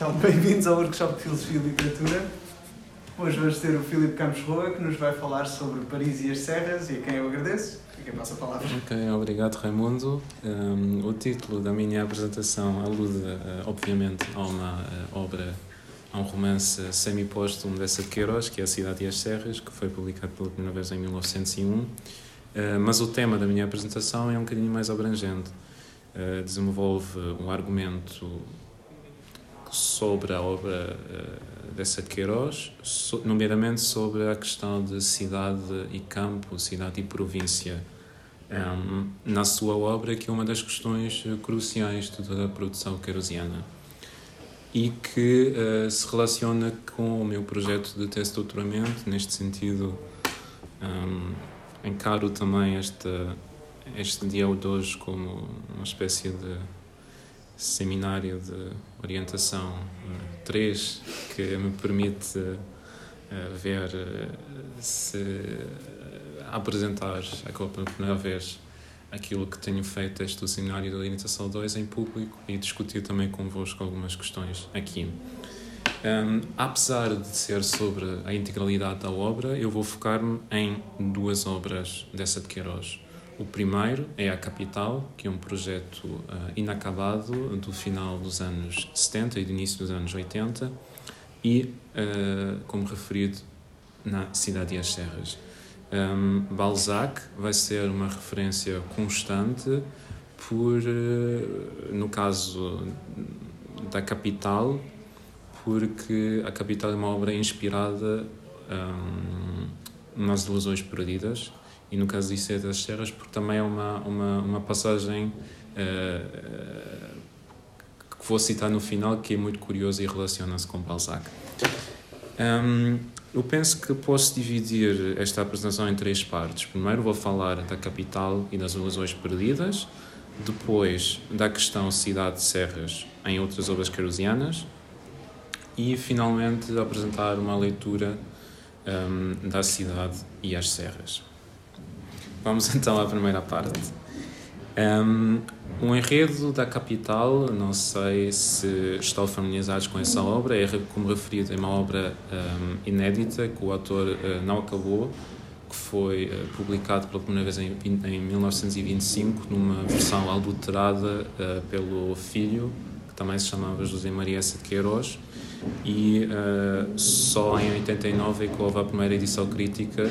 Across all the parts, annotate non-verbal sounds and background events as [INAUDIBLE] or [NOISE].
Então, [LAUGHS] bem-vindos ao workshop de Filosofia e Literatura. Hoje vamos ter o Filipe Campos Roa, que nos vai falar sobre Paris e as Serras, e a quem eu agradeço. Fica a nossa palavra. Ok, obrigado Raimundo. Um, o título da minha apresentação alude, uh, obviamente, a uma uh, obra, a um romance semi-póstumo dessa de Queiroz, que é A Cidade e as Serras, que foi publicado pela primeira vez em 1901. Uh, mas o tema da minha apresentação é um bocadinho mais abrangente. desenvolve um argumento sobre a obra uh, dessa de Queiroz, nomeadamente sobre a questão de cidade e campo, cidade e província, ehm, na sua obra, que é uma das questões cruciais de toda a produção queirosiana e que uh, se relaciona com o meu projeto de teste de doutoramento. Neste sentido, ehm, encaro também esta, este dia de hoje como uma espécie de seminário de orientação 3 eh, que me permite eh, ver eh, se apresentar pela primeira vez aquilo que tenho feito este seminário de orientação 2 em público e discutir também convosco algumas questões aqui. Um, apesar de ser sobre a integralidade da obra, eu vou focar-me em duas obras dessa de Queiroz. O primeiro é a Capital, que é um projeto uh, inacabado do final dos anos 70 e do início dos anos 80, e, uh, como referido, na Cidade e as Serras. Um, Balzac vai ser uma referência constante por, uh, no caso da Capital, porque a Capital é uma obra inspirada um, nas ilusões perdidas e no caso disso é das serras, porque também é uma, uma, uma passagem uh, que vou citar no final, que é muito curiosa e relaciona-se com Balzac. Um, eu penso que posso dividir esta apresentação em três partes. Primeiro vou falar da capital e das ilusões perdidas, depois da questão cidade-serras em outras obras querosianas e, finalmente, apresentar uma leitura um, da cidade e as serras. Vamos [LAUGHS] então à primeira parte. Um, um enredo da capital, não sei se estão familiarizados com essa obra, é como referido, é uma obra um, inédita que o autor uh, não acabou, que foi uh, publicado pela primeira vez em, em 1925, numa versão adulterada uh, pelo filho, que também se chamava José Maria de Queiroz, e só em 89 é que houve a primeira edição crítica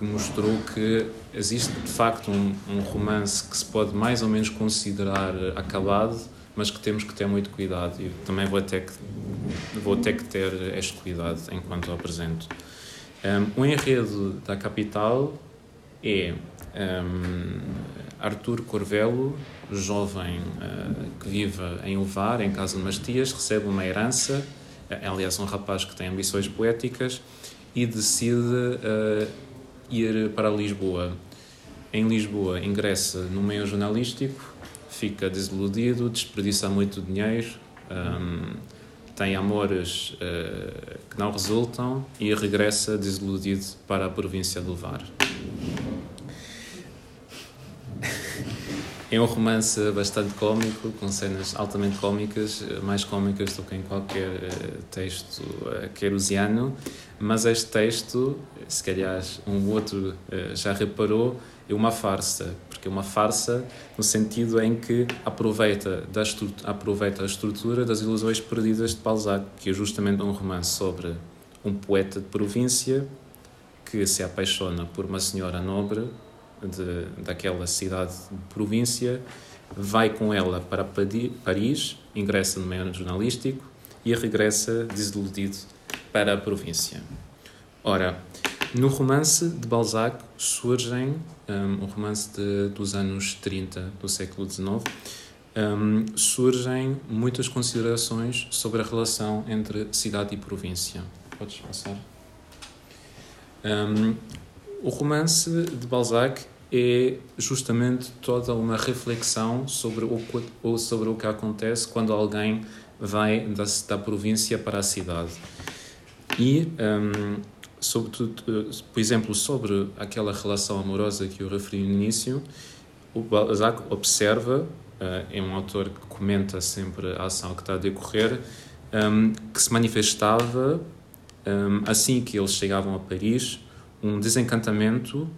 que mostrou que existe de facto um, um, romance que se pode mais ou menos considerar acabado, mas que temos que ter muito cuidado e também vou ter que, vou ter, que ter este cuidado enquanto o apresento. Um, o enredo da capital é um, Artur Corvelo, jovem uh, que vive em Uvar, em casa de Mastias, recebe uma herança, é, aliás, um rapaz que tem ambições poéticas e decide uh, ir para Lisboa. Em Lisboa ingressa no meio jornalístico, fica desiludido, desperdiça muito dinheiro, um, tem amores uh, que não resultam e regressa desiludido para a província do Var. É um romance bastante cómico, com cenas altamente cómicas, mais cómicas do que em qualquer eh, texto eh, querosiano, mas este texto, se calhar um outro eh, já reparou, é uma farsa, porque é uma farsa no sentido em que aproveita, da aproveita a estrutura das ilusões perdidas de Balzac, que é justamente um romance sobre um poeta de província que se apaixona por uma senhora nobre de, daquela cidade de província, vai com ela para Paris, ingressa no meio jornalístico e regressa desiludido para a província. Ora, no romance de Balzac surgem, um, um romance de, dos anos 30 do século XIX, um, surgem muitas considerações sobre a relação entre cidade e província. Podes passar? Um, o romance de Balzac é justamente toda uma reflexão sobre o, sobre o que acontece quando alguém vai da, da província para a cidade. E, um, sobretudo, por exemplo, sobre aquela relação amorosa que eu referi no início, o Balzac observa, uh, é um autor que comenta sempre a ação que está a decorrer, um, que se manifestava um, assim que eles chegavam a Paris, um desencantamento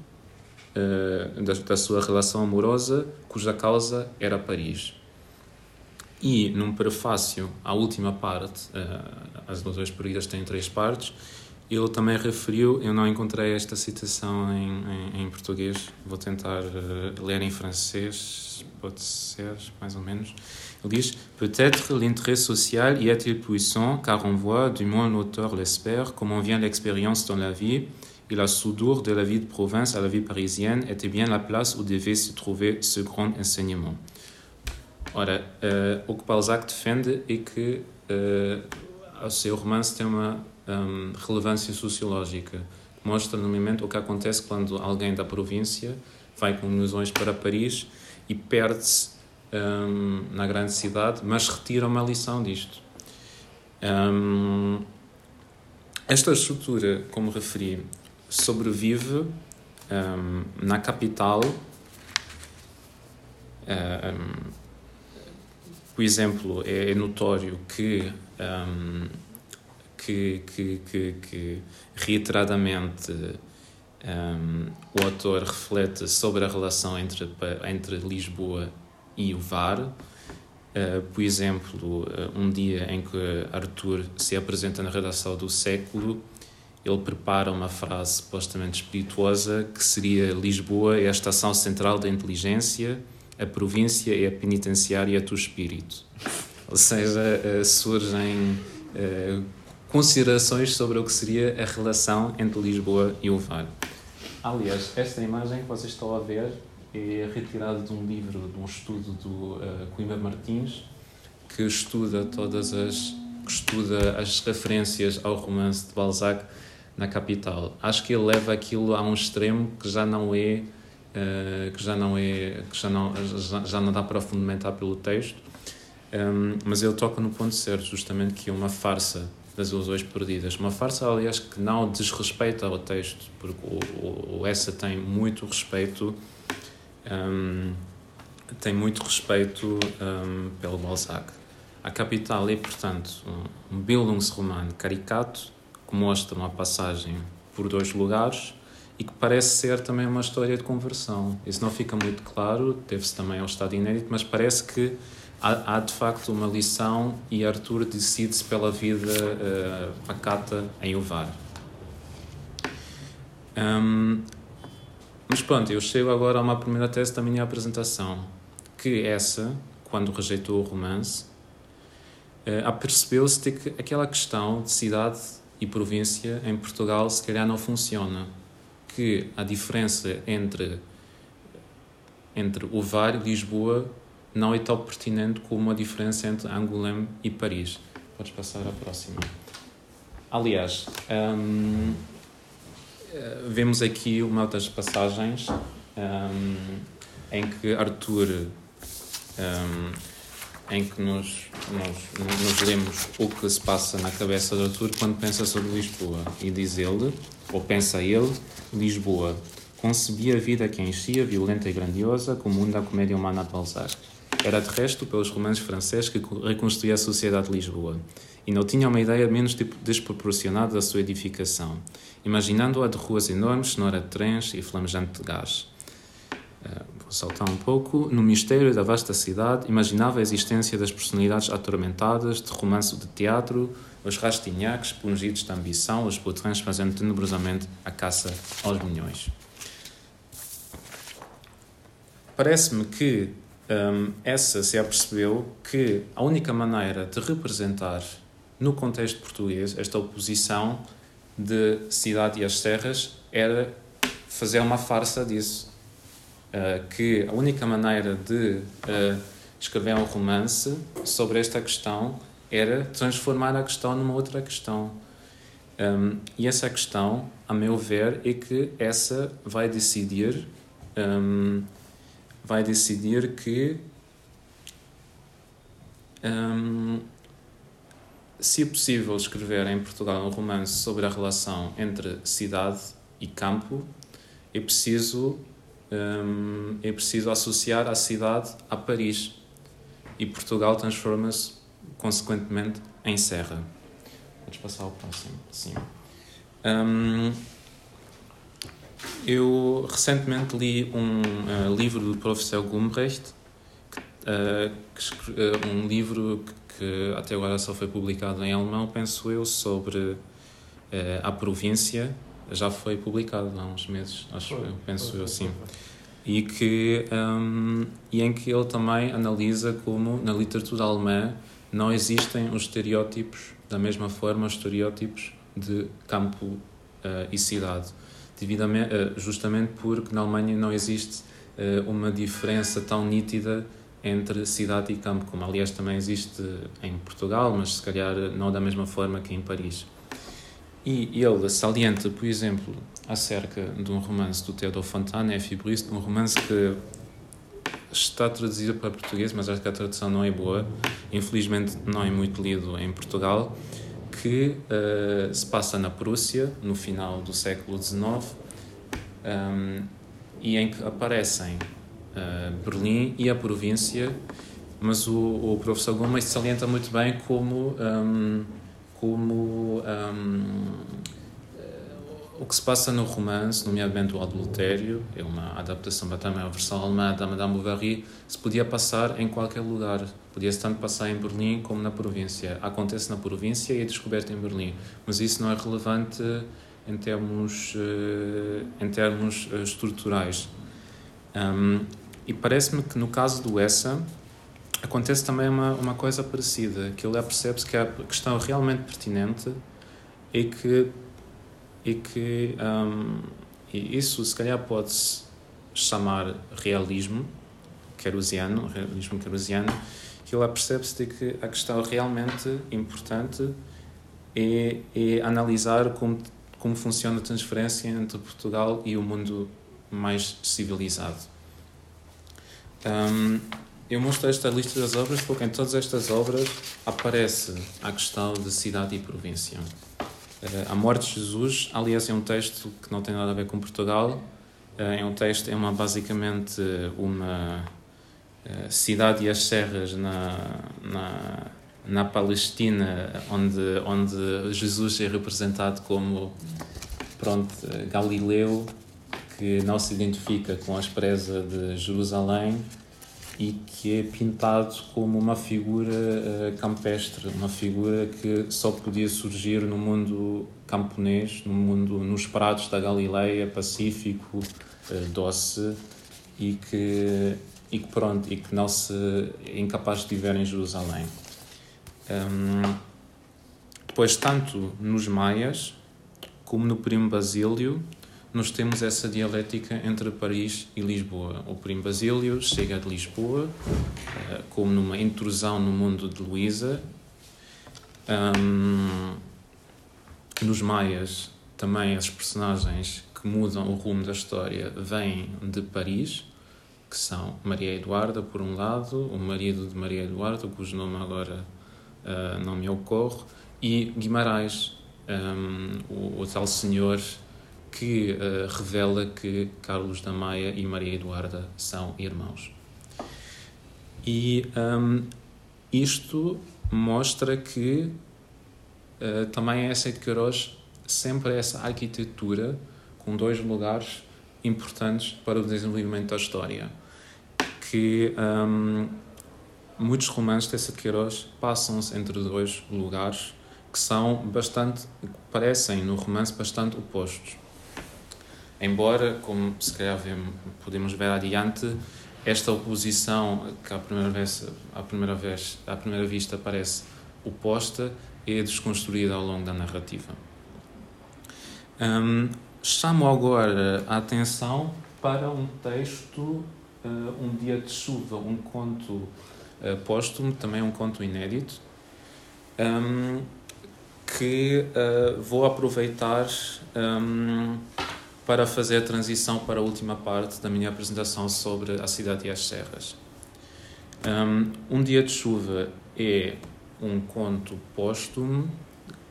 uh, da, da, sua relação amorosa, cuja causa era Paris. E num prefácio à última parte, uh, as ilusões perdidas têm três partes, ele também referiu, eu não encontrei esta citação em, em, em português, vou tentar uh, ler em francês, pode ser, mais ou menos. Il dit Peut-être l'intérêt social y est-il puissant, car on voit, du moins l'auteur l'espère, comment vient l'expérience dans la vie, et la soudure de la vie de province à la vie parisienne était bien la place où devait se trouver ce grand enseignement. Ora, uh, o que Balzac defende é que uh, o seu romance tem uma um, relevância sociológica. Mostra, no momento, o que acontece quando alguém da província vai com ilusões para Paris e perde-se um, na grande cidade, mas retira uma lição disto. Um, esta estrutura, como referi, sobrevive um, na capital. por exemplo, é, é notório que, que, que, que, que reiteradamente o autor reflete sobre a relação entre, entre Lisboa e o VAR. Uh, por exemplo, uh, um dia em que Arthur se apresenta na redação do século, ele prepara uma frase supostamente espirituosa que seria Lisboa é a estação central da inteligência, a província é a penitenciária do espírito. Ou seja, uh, surgem considerações sobre o que seria a relação entre Lisboa e o VAR. Aliás, esta imagem que vocês estão a ver é retirado de um livro, de um estudo do uh, Coimbra Martins, que estuda todas as que estuda as referências ao romance de Balzac na capital. Acho que ele leva aquilo a um extremo que já não é uh, que já não é que já não já, já não dá para fundamentar pelo texto, ehm, mas ele toca no ponto certo, justamente que é uma farsa das ilusões perdidas. Uma farsa, aliás, que não desrespeita ao texto, porque o, o, o essa tem muito respeito um, tem muito respeito um, pelo Balzac. A capital é, portanto, um Bildungsroman caricato que uma passagem por dois lugares e que parece ser também uma história de conversão. Isso não fica muito claro, deve-se também ao estado inédito, mas parece que há, há de facto uma lição e Arthur decide-se pela vida uh, pacata em Uvar. Um, mas pronto, eu chego agora a uma primeira tese da minha apresentação, que essa, quando rejeitou o romance, uh, apercebeu-se de que aquela questão de cidade e província em Portugal se calhar não funciona, que a diferença entre entre o VAR e Lisboa não é tão pertinente como a diferença entre Angoulême e Paris. Podes passar à próxima. Aliás, um, eh, vemos aqui uma das passagens um, ehm, em que Arthur um, ehm, em que nos, nos, nos lemos o que se passa na cabeça de Arthur quando pensa sobre Lisboa e diz ele, ou pensa ele, Lisboa concebia a vida que enchia, violenta e grandiosa, como um da comédia humana de Balzac. Era de resto pelos romances franceses que reconstruía a sociedade de Lisboa, e não tinha uma ideia menos desproporcionada da sua edificação imaginando-a de ruas enormes, sonora de trens e flamejante de gás. Saltar um pouco. No mistério da vasta cidade, imaginava a existência das personalidades atormentadas, de romance de teatro, os rastinhaques pungidos de ambição, os potrões fazendo tenebrosamente a caça aos milhões. Parece-me que um, essa se apercebeu que a única maneira de representar no contexto português esta oposição de Cidade e as Serras era fazer uma farsa disso. Uh, que a única maneira de uh, escrever um romance sobre esta questão era transformar a questão numa outra questão. Um, e essa questão, a meu ver, é que essa vai decidir um, vai decidir que um, se é possível escrever em Portugal um romance sobre a relação entre cidade e campo, é preciso um, é preciso associar a cidade a Paris e Portugal transforma-se consequentemente em Serra. Podes passar ao próximo. Sim. Um, eu recentemente li um uh, livro do professor Gumbrecht, uh, que, uh, um livro que, que, até agora só foi publicado em alemão, penso eu, sobre a província. Já foi publicado há uns meses, acho foi, eu, penso eu, sim. E, que, um, e em que ele também analisa como na literatura alemã não existem os estereótipos da mesma forma os estereótipos de campo uh, e cidade, devidamente, uh, justamente porque na Alemanha não existe uh, uma diferença tão nítida entre cidade e campo, como aliás também existe em Portugal, mas se calhar não da mesma forma que em Paris. E ele salienta, por exemplo, acerca de um romance do Theodor Fontane, F. Brice, um romance que está traduzido para português, mas acho que a tradução não é boa. Infelizmente, não é muito lido em Portugal. Que uh, se passa na Prússia, no final do século XIX, um, ehm, e em que aparecem uh, Berlim e a província, mas o, o professor Gomes salienta muito bem como. Um, ehm, como um, ehm, o que se passa no romance, nomeadamente o adultério, é uma adaptação para também a versão alemã da Madame Bovary, se podia passar em qualquer lugar. Podia-se tanto passar em Berlim como na província. Acontece na província e é descoberto em Berlim. Mas isso não é relevante em termos, uh, em termos uh, estruturais. Um, e parece-me que no caso do Essa acontece também uma, uma coisa parecida, que ele percebe-se que a questão realmente pertinente é que e que um, e isso se calhar pode-se chamar realismo querusiano, realismo querusiano, que lá percebe-se de que a questão realmente importante é, é analisar como, como funciona a transferência entre Portugal e o mundo mais civilizado. Um, eu mostro esta lista das obras porque em todas estas obras aparece a questão de cidade e província. Eh, a morte de Jesus, aliás, é um texto que não tem nada a ver com Portugal. Eh, é um texto, é uma, basicamente uma eh, cidade e as serras na, na, na Palestina, onde, onde Jesus é representado como pronto, Galileu, que não se identifica com a presa de Jerusalém e que é pintado como uma figura uh, campestre, uma figura que só podia surgir no mundo camponês, no mundo nos prados da Galileia, pacífico, uh, doce e que e que pronto e que não se é incapaz de viver em Jerusalém. Um, depois tanto nos maias como no primo Basílio nós temos essa dialética entre Paris e Lisboa. O Primo Basílio chega de Lisboa, uh, como numa intrusão no mundo de Luísa. Nos Maias, também as personagens que mudam o rumo da história vêm de Paris, que são Maria Eduarda, por um lado, o marido de Maria Eduarda, cujo nome agora uh, não me ocorre, e Guimarães, o tal senhor que uh, revela que Carlos da Maia e Maria Eduarda são irmãos. E um, isto mostra que uh, também essa de Queiroz sempre essa arquitetura com dois lugares importantes para o desenvolvimento da história. Que um, muitos romances dessa de Queiroz passam-se entre dois lugares que são bastante, parecem no romance bastante opostos. Embora, como se calhar podemos ver adiante, esta oposição que à primeira vez, à primeira vez, à primeira vista parece oposta é desconstruída ao longo da narrativa. Um, chamo agora a atenção para um texto, uh, Um Dia de Chuva, um conto uh, póstumo, também um conto inédito, um, que uh, vou aproveitar um, para fazer a transição para a última parte da minha apresentação sobre a cidade e as serras. Um, um Dia de Chuva é um conto póstumo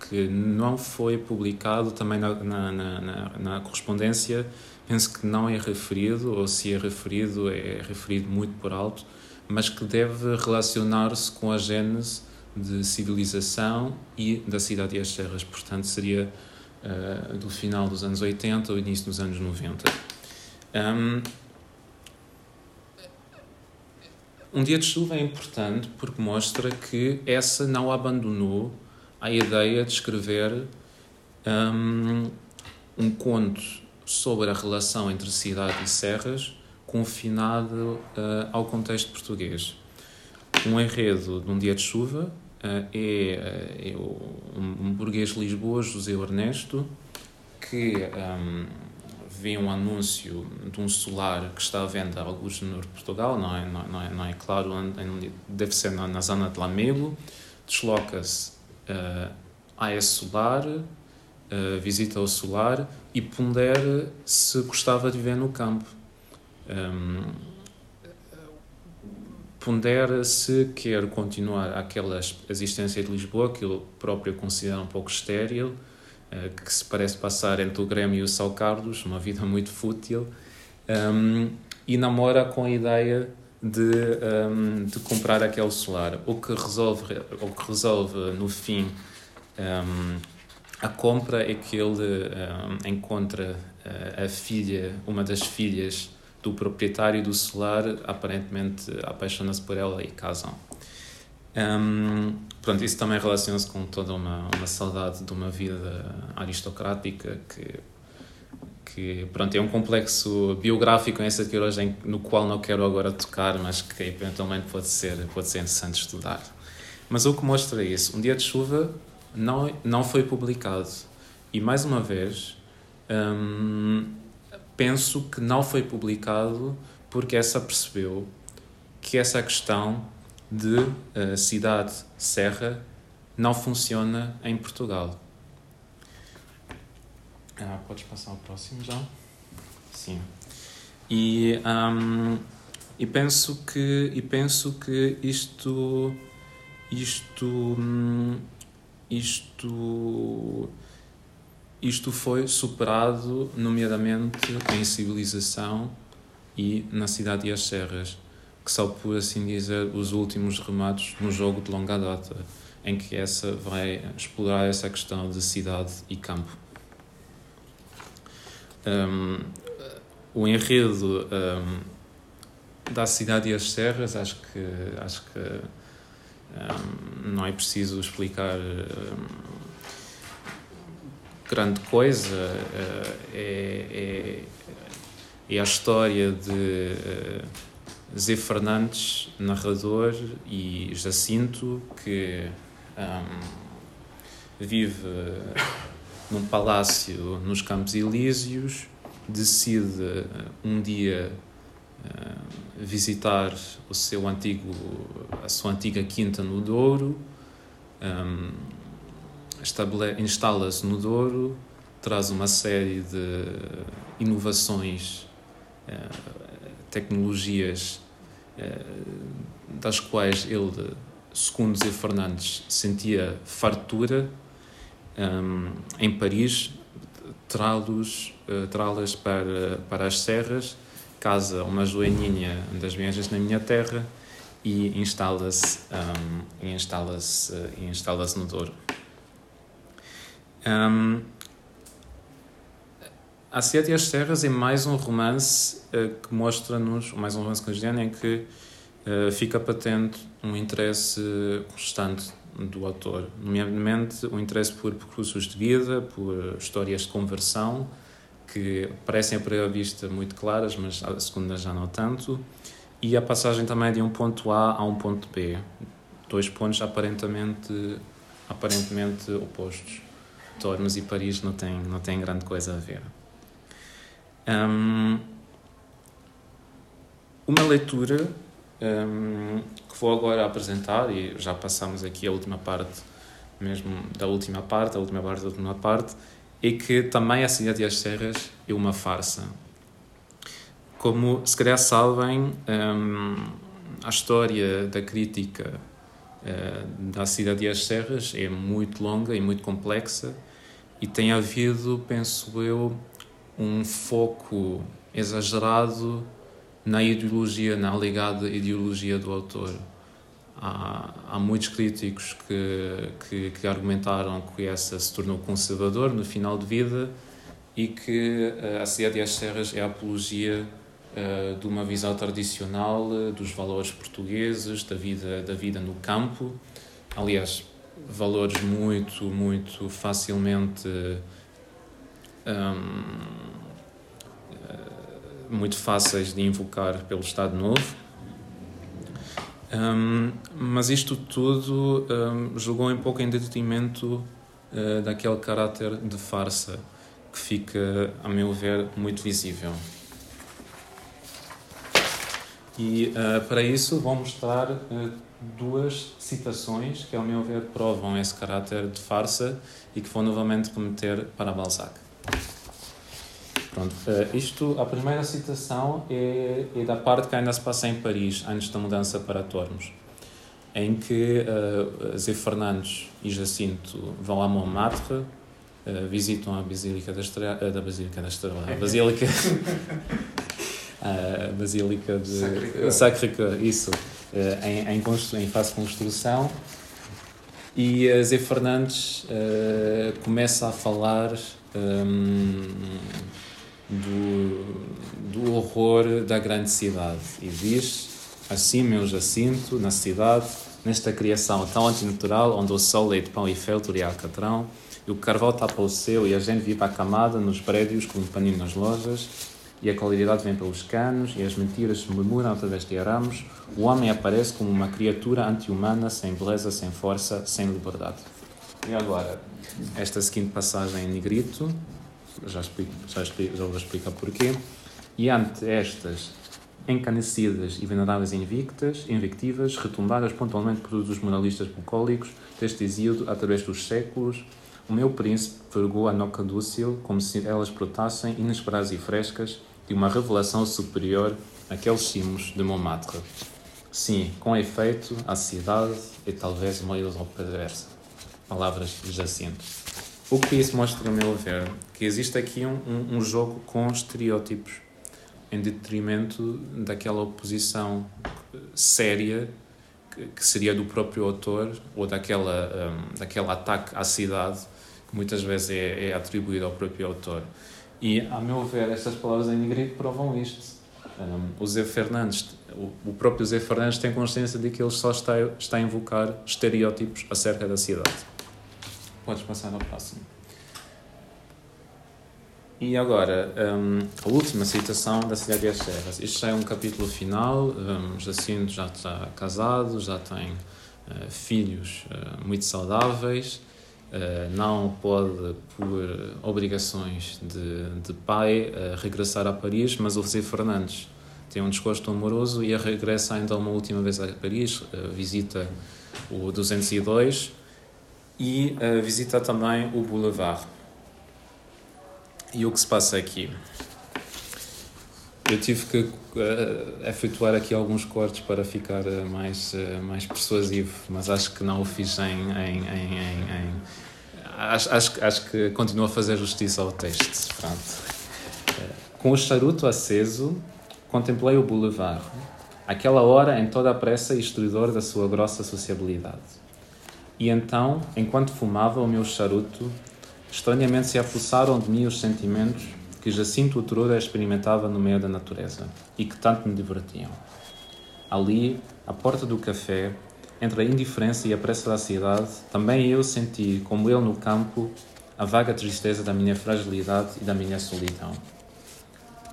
que não foi publicado também na, na, na, na, correspondência, penso que não é referido, ou se é referido, é referido muito por alto, mas que deve relacionar-se com a gênese de civilização e da cidade e as serras. Portanto, seria uh, do final dos anos 80 ao início dos anos 90. Um, um dia de chuva é importante porque mostra que essa não abandonou a ideia de escrever um, um conto sobre a relação entre cidade e serras confinado uh, ao contexto português. Um enredo de um dia de chuva é, é um, burguês Lisboa, José Ernesto, que um, vê um anúncio de um solar que está à venda alguns no Portugal, não é, não, é, não é claro deve ser na, na zona de Lamego, desloca-se uh, a esse solar, uh, visita o solar e pondera se gostava de viver no campo. Um, pondera se quer continuar aquela existência de Lisboa, que ele próprio considera um pouco estéril, uh, que se parece passar entre o Grêmio e o São Carlos, uma vida muito fútil, um, e namora com a ideia de, um, de comprar aquele solar. O que resolve, o que resolve no fim um, a compra é que ele encontra uh, a filha, uma das filhas do proprietário do solar, aparentemente apaixona-se por ela e casam. Um, pronto, isso também relaciona-se com toda uma, uma saudade de uma vida aristocrática que, que pronto, é um complexo biográfico em essa hoje no qual não quero agora tocar, mas que eventualmente pode ser, pode ser interessante estudar. Mas o que mostra isso? Um dia de chuva não, não foi publicado. E mais uma vez, hum, penso que não foi publicado porque essa percebeu que essa questão de uh, cidade-serra não funciona em Portugal. Ah, podes passar ao próximo já? Sim. E, um, e penso que e penso que isto isto hum, isto, isto foi superado, nomeadamente em civilização e na cidade e as serras, que são, por assim dizer, os últimos remates no jogo de longa data, em que essa vai explorar essa questão de cidade e campo. Um, o enredo um, da cidade e as serras, acho que, acho que um, não é preciso explicar um, grande coisa. Uh, é, é, é, a história de uh, Zé Fernandes, narrador, e Jacinto, que um, vive num palácio nos Campos Elíseos, decide um dia visitar o seu antigo, a sua antiga quinta no Douro, um, instala-se no Douro, traz uma série de inovações, uh, tecnologias uh, das quais ele, segundo Zé Fernandes, sentia fartura um, em Paris, trá-las para, para as serras casa uma joaninha das viagens na minha terra e instala-se um, instala-se instala-se no Douro. Um, a Cidade e as Serras é mais um romance uh, que mostra-nos, mais um romance cotidiano em que uh, fica patente um interesse constante do autor, nomeadamente o interesse por percursos de vida, por histórias de conversão, que parecem à primeira vista muito claras, mas a segunda já não tanto, e a passagem também de um ponto A a um ponto B, dois pontos aparentemente, aparentemente opostos. Tormes e Paris não têm, não têm grande coisa a ver. Um, uma leitura um, que vou agora apresentar, e já passamos aqui a última parte, mesmo da última parte, a última parte da última parte, é que também a Cidade das Serras é uma farsa. Como se calhar sabem, um, a história da crítica uh, da Cidade das Serras é muito longa e muito complexa e tem havido, penso eu, um foco exagerado na ideologia, na alegada ideologia do autor. há, há muitos críticos que, que, que, argumentaram que essa se tornou conservador no final de vida e que a Cidade das Serras é a apologia uh, de uma visão tradicional uh, dos valores portugueses, da vida, da vida no campo. Aliás, valores muito, muito facilmente. Um, muito fáceis de invocar pelo Estado Novo. Um, mas isto tudo um, jogou um pouco em detrimento uh, daquele caráter de farsa que fica, a meu ver, muito visível. E uh, para isso vou mostrar uh, duas citações que, ao meu ver, provam esse caráter de farsa e que vou novamente remeter para Balzac. Pronto, uh, isto, a primeira citação é, é, da parte que ainda se passa em Paris, antes da mudança para Tormos, em que uh, Zé Fernandes e Jacinto vão a Montmartre, uh, visitam a Basílica da Estrela, uh, da Basílica da Estrela, a Basílica, [LAUGHS] [LAUGHS] a Basílica de Sacré-Cœur, isso, em, em, em fase de construção, e Zé Fernandes começa a falar um, do, do horror da grande cidade. E diz: Assim, meu Jacinto, na cidade, nesta criação tão antinatural, onde o sol de pão e feltro e alcatrão, e o carvão tapa o céu e a gente vive acamada nos prédios com um paninho nas lojas, e a qualidade vem pelos canos, e as mentiras se murmuram através de arames, o homem aparece como uma criatura anti-humana, sem beleza, sem força, sem liberdade. E agora, esta seguinte passagem em negrito, já, explico, já, explico, já vou explicar porquê. E ante estas encanecidas e veneráveis invictas, invictivas, retumbadas pontualmente por todos os moralistas bucólicos deste exílio através dos séculos, o meu príncipe vergou a noca dúcil como se elas brotassem inesperadas e frescas de uma revelação superior àqueles cimos de Montmartre. Sim, com efeito, a cidade é talvez uma ilusão perversa. Palavras de Jacinto. O que isso mostra, a meu ver, que existe aqui um, um, um jogo com estereótipos em detrimento daquela oposição séria que, seria do próprio autor ou daquela, um, daquele ataque à cidade que muitas vezes é, é atribuído ao próprio autor. E, a meu ver, estas palavras em negrito provam isto. Um, o Zé Fernandes, o, o, próprio Zé Fernandes tem consciência de que ele só está, está a invocar estereótipos acerca da cidade. Podes passar ao próximo. E agora, um, a última citação da Cidade das Serras. Isto já é um capítulo final. Um, Jacinto já está casado, já tem uh, filhos uh, muito saudáveis, não pode, por obrigações de, de pai, regressar a Paris, mas o José Fernandes tem um desgosto amoroso e regressa ainda uma última vez a Paris, visita o 202 e visita também o Boulevard. E o que se passa aqui? Eu tive que uh, efetuar aqui alguns cortes para ficar uh, mais, uh, mais persuasivo, mas acho que não o fiz em. em, em, em. Acho, acho, acho que continuo a fazer justiça ao texto. Pronto. Com o charuto aceso, contemplei o boulevard, aquela hora em toda a pressa e estridor da sua grossa sociabilidade. E então, enquanto fumava o meu charuto, estranhamente se apossaram de mim os sentimentos que Jacinto outrora experimentava no meio da natureza e que tanto me divertiam. Ali, à porta do café, entre a indiferença e a pressa da cidade, também eu senti, como ele no campo, a vaga tristeza da minha fragilidade e da minha solidão.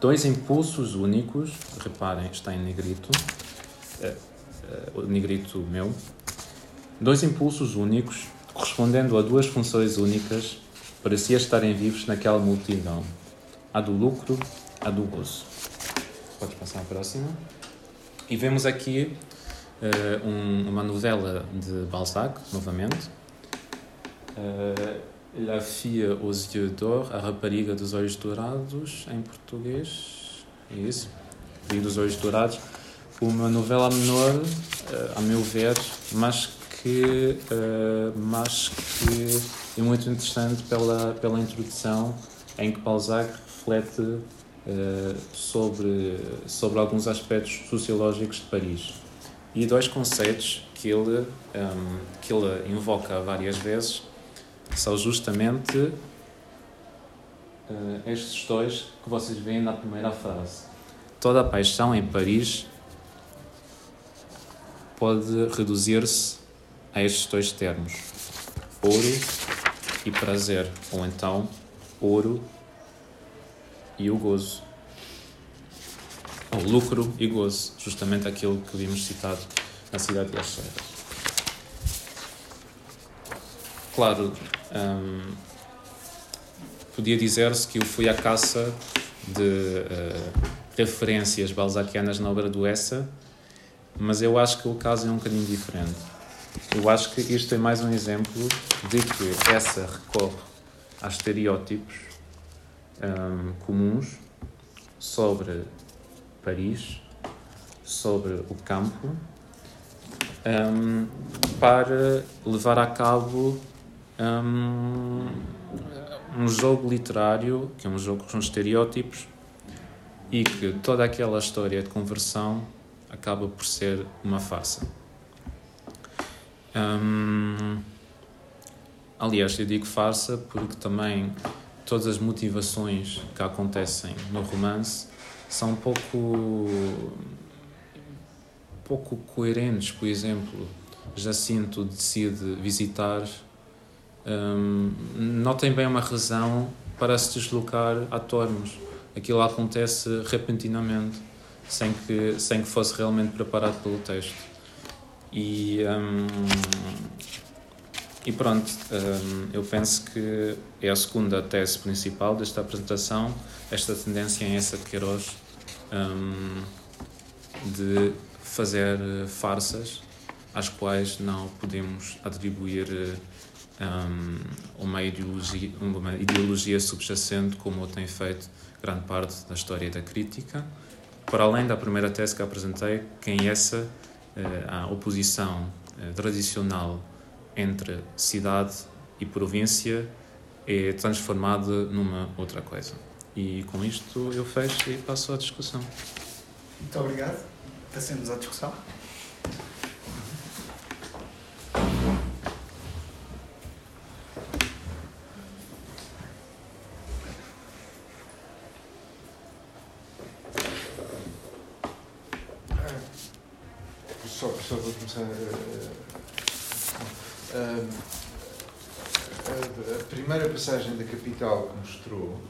Dois impulsos únicos, reparem, está em negrito, uh, uh, o negrito meu, Dois impulsos únicos, correspondendo a duas funções únicas, parecia estarem vivos naquela multidão: a do lucro, a do gozo. Podes passar a próxima. E vemos aqui uh, um, uma novela de Balzac, novamente. Uh, La fille aux yeux d'or, a rapariga dos olhos dourados, em português. É isso. E dos olhos dourados. Uma novela menor, uh, a meu ver, mas que, uh, mas que é muito interessante pela, pela introdução em que Balzac reflete uh, sobre, sobre alguns aspectos sociológicos de Paris. E dois conceitos que ele, um, que ele invoca várias vezes são justamente uh, estes dois que vocês veem na primeira frase. Toda a paixão em Paris pode reduzir-se a estes dois termos: ouro e prazer, ou então ouro e o gozo. Ou lucro e gozo, justamente aquilo que vimos citado na cidade de Serras. Claro, hum, podia dizer-se que eu fui à caça de uh, referências balzaquianas na obra do Essa, mas eu acho que o caso é um bocadinho diferente. Eu acho que isto é mais um exemplo de que essa recorre a estereótipos um, comuns sobre Paris, sobre o campo, um, para levar a cabo um, um jogo literário, que é um jogo com estereótipos, e que toda aquela história de conversão acaba por ser uma farsa. Hum, aliás, eu digo farsa porque também todas as motivações que acontecem no romance são um pouco pouco coerentes. Por exemplo, Jacinto decide visitar, hum, não tem bem uma razão para se deslocar a Tormos. Aquilo acontece repentinamente sem que, sem que fosse realmente preparado pelo texto. E, um, e pronto, um, eu penso que é a segunda tese principal desta apresentação, esta tendência em essa de Queiroz um, de fazer farsas às quais não podemos atribuir um, uma, ideologia, uma ideologia subjacente como tem feito grande parte da história da crítica. Para além da primeira tese que apresentei, que em essa eh, a oposição eh, tradicional entre cidade e província é transformada numa outra coisa. E com isto eu fecho e passo à discussão. Muito obrigado. Passemos à discussão. começar. A, a, a, primeira passagem da capital que mostrou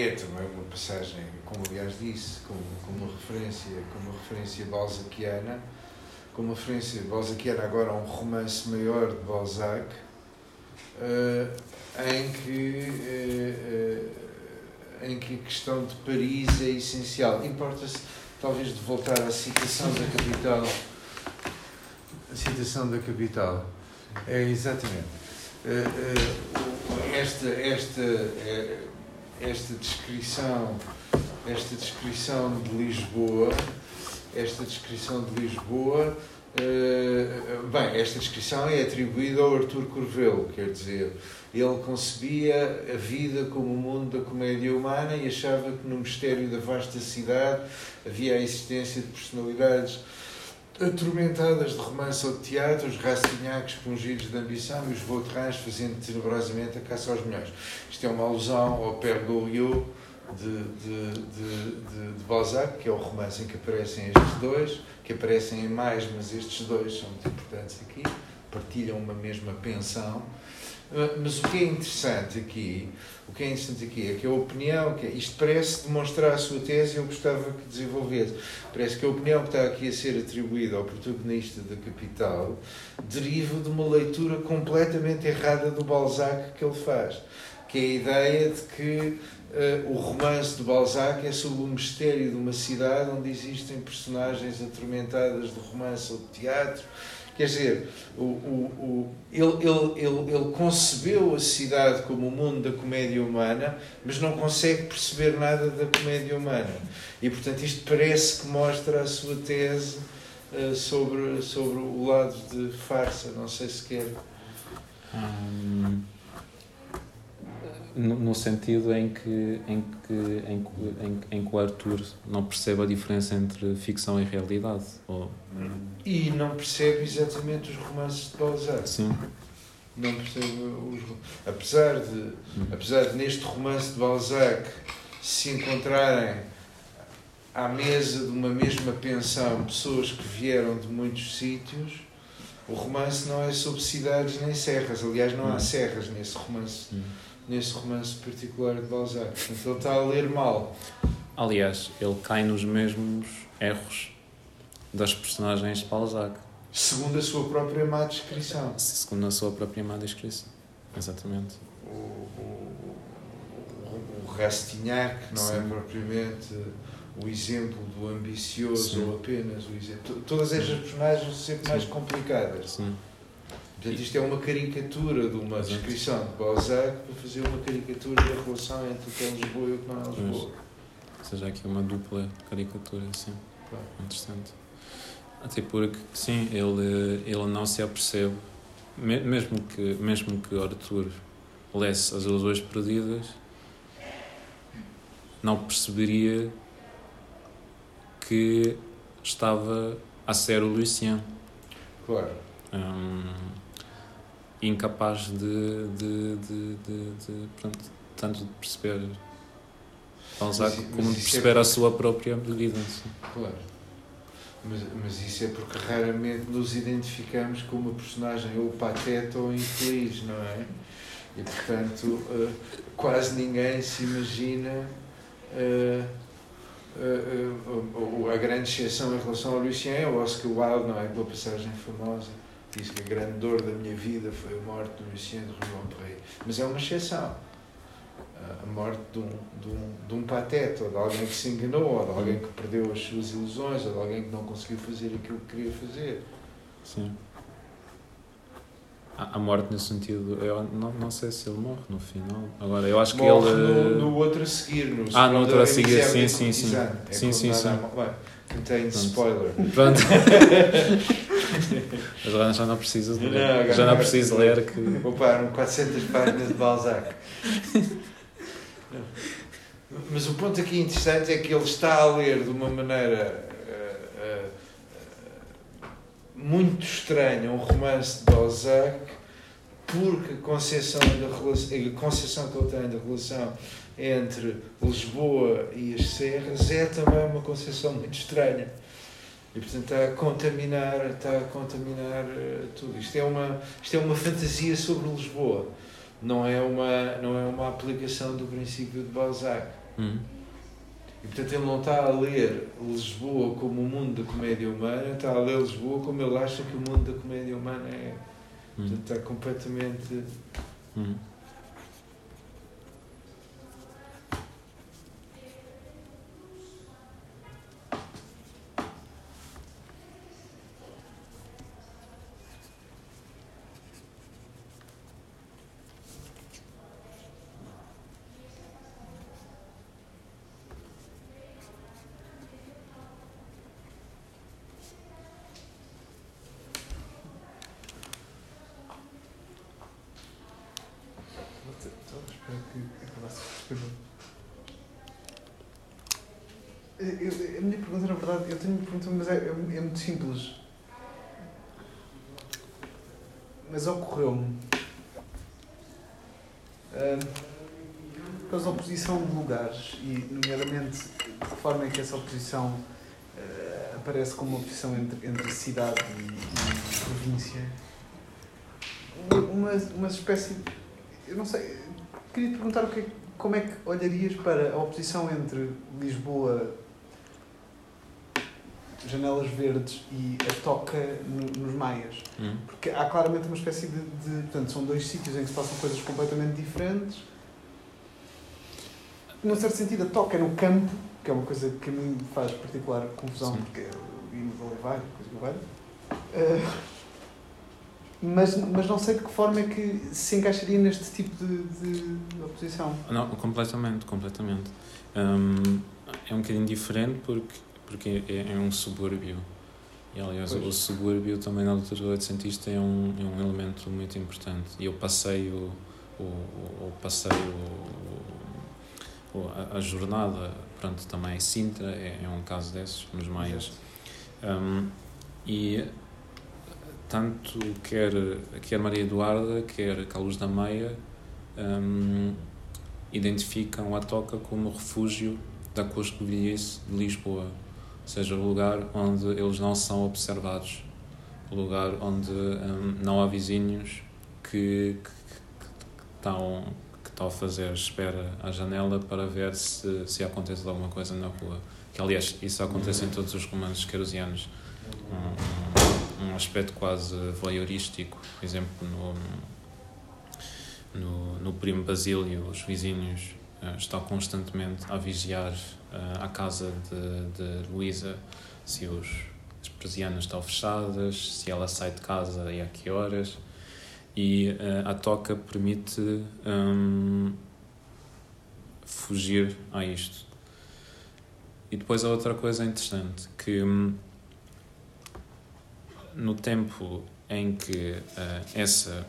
é também uma passagem, como aliás disse, como, como uma referência, como uma referência balzaquiana, como uma referência balzaquiana agora a um romance maior de Balzac, em que em que a questão de Paris é essencial. Importa-se talvez de voltar à citação da capital. A citação da capital. É exatamente. Eh, eh, esta, esta, eh, esta descrição, esta descrição de Lisboa, esta descrição de Lisboa, bem, esta descrição é atribuída ao Artur Corvelo, quer dizer, ele concebia a vida como o mundo da comédia humana e achava que no mistério da vasta cidade havia a existência de personalidades atormentadas de romance ou de teatro, os rastignacs pungidos de ambição e os vautrins fazendo tenebrosamente a caça aos milhões. Isto é uma alusão ao Père Goriot de, de, de, de, Balzac, que é o romance em que aparecem estes dois, que aparecem em mais, mas estes dois são muito importantes aqui, partilham uma mesma pensão mas o que é interessante aqui, o que é interessante aqui é que a opinião, que é, isto parece demonstrar a sua tese e eu gostava que desenvolvesse. Parece que a opinião que está aqui a ser atribuída ao protagonista da Capital deriva de uma leitura completamente errada do Balzac que ele faz, que é a ideia de que uh, o romance de Balzac é sobre o mistério de uma cidade onde existem personagens atormentadas de romance ou de teatro Quer dizer, o, o, o, ele, ele, ele, ele concebeu a cidade como o mundo da comédia humana, mas não consegue perceber nada da comédia humana. E, portanto, isto parece que mostra a sua tese uh, sobre, sobre o lado de farsa. Não sei se quer. Hum, no, no sentido em que, em, que, em, que, em, em que o Arthur não percebe a diferença entre ficção e realidade. Ou... E não percebe exatamente os romances de Balzac. Sim. Não percebe os apesar de, Hum. apesar de neste romance de Balzac se encontrarem à mesa de uma mesma pensão pessoas que vieram de muitos sítios, o romance não é sobre cidades nem serras. Aliás, não há Hum. serras nesse romance, Hum. Nesse romance particular de Balzac. Portanto, ele está a ler mal. Aliás, ele cai nos mesmos erros das personagens de Balzac, Segundo a sua própria má descrição. segundo a sua própria má descrição. Exatamente. O, o, o, o Rastignac não é Sim. propriamente o exemplo do ambicioso Sim. ou apenas o exemplo. Todas estas personagens são sempre mais Sim. complicadas. Sim. Portanto, isto é uma caricatura de uma descrição de Balzac para fazer uma caricatura da relação entre o que é Lisboa e o que não é Lisboa. Ou seja, aqui uma dupla caricatura, sim. Claro. Interessante. Até porque, sim, ele, ele não se apercebe, me- mesmo que, mesmo que Arthur lesse As Ilusões Perdidas, não perceberia que estava a ser o Lucien. Claro. Incapaz de, de, de, de, de, pronto, tanto de perceber Balzac Mas como de é perceber a porque- sua própria vida. sim. Claro. Mas, mas isso é porque raramente nos identificamos com uma personagem ou pateta ou infeliz, não é? E portanto, eh, quase ninguém se imagina. o- o- a grande exceção em relação ao Lucien é o Oscar Wilde, não é? Aquela passagem famosa. Diz que a grande dor da minha vida foi a morte do Lucien de Rubempré. Mas é uma exceção. A- A morte de um, de, um, de um pateta, ou de alguém que se enganou, ou de alguém que perdeu as suas ilusões, ou de alguém que não conseguiu fazer aquilo que queria fazer. Sim. A, a morte no sentido. Eu não, não sei se ele morre no final. Agora, eu acho que Morre ele. no, no outro a seguir. No Ah, no outro a seguir, Miséria sim, sim, sim. É Sim, sim, sim. Contém Pronto. spoiler. Pronto. [LAUGHS] Mas agora já não preciso de Não, ler. agora já não não preciso ler que. Opa, 400 páginas de Balzac. [LAUGHS] Mas o ponto aqui interessante é que ele está a ler de uma maneira eh, eh, muito estranha um romance de Balzac porque a concepção, da relação, a concepção que ele tem da relação entre Lisboa e as serras é também uma concepção muito estranha. E portanto está a contaminar, está a contaminar eh, tudo. Isto é uma, isto é uma fantasia sobre Lisboa. Não é uma, não é uma aplicação do princípio de Balzac. Hum. E portanto ele não está a ler Lisboa como o mundo da comédia humana, está a ler Lisboa como ele acha que o mundo da comédia humana é. Hum. Portanto está completamente. Hum. Espero que A minha pergunta, na verdade, eu tenho uma pergunta, mas é, é- é muito simples. Mas ocorreu-me. ahm, por oposição de lugares, e nomeadamente de que forma é que essa oposição ah, aparece como uma oposição entre, entre cidade e, e província. Uma, uma espécie. Eu não sei. Queria te perguntar o que é- como é que olharias para a oposição entre Lisboa, Janelas Verdes e a Toca no- nos Maias. Hum. Porque há claramente uma espécie de, de. Portanto, são dois sítios em que se passam coisas completamente diferentes. Num certo sentido, a Toca é no campo, que é uma coisa que a mim me faz particular confusão, Sim. porque é o hino de Oliveira, coisa que vai. Ah, mas, mas não sei de que forma é que se encaixaria neste tipo de, de oposição. Não, completamente, completamente. Hum, é um bocadinho diferente porque, porque é, é um subúrbio. E, aliás, Pois. o subúrbio também na literatura oitocentista é um, é um elemento muito importante. E eu passeio o, o passeio, o, a, a, jornada, pronto, também Sintra é, é um caso desses, nos maias. Um, e tanto quer, quer Maria Eduarda, quer Carlos da Meia um, identificam a Toca como refúgio da coscovilhice de Lisboa, ou seja, o lugar onde eles não são observados, o lugar onde um, não há vizinhos que, estão, que estão a fazer espera à janela para ver se, se acontece alguma coisa na rua. Que, aliás, isso acontece em todos os romances querosianos. Um, um aspecto quase voyeurístico, por exemplo, no, no, no Primo Basílio, os vizinhos uh, estão constantemente a vigiar uh, a casa de, de Luísa, se os, as persianas estão fechadas, se ela sai de casa e a que horas. E uh, a toca permite um, fugir a isto. E depois a outra coisa interessante, que um, no tempo em que uh, essa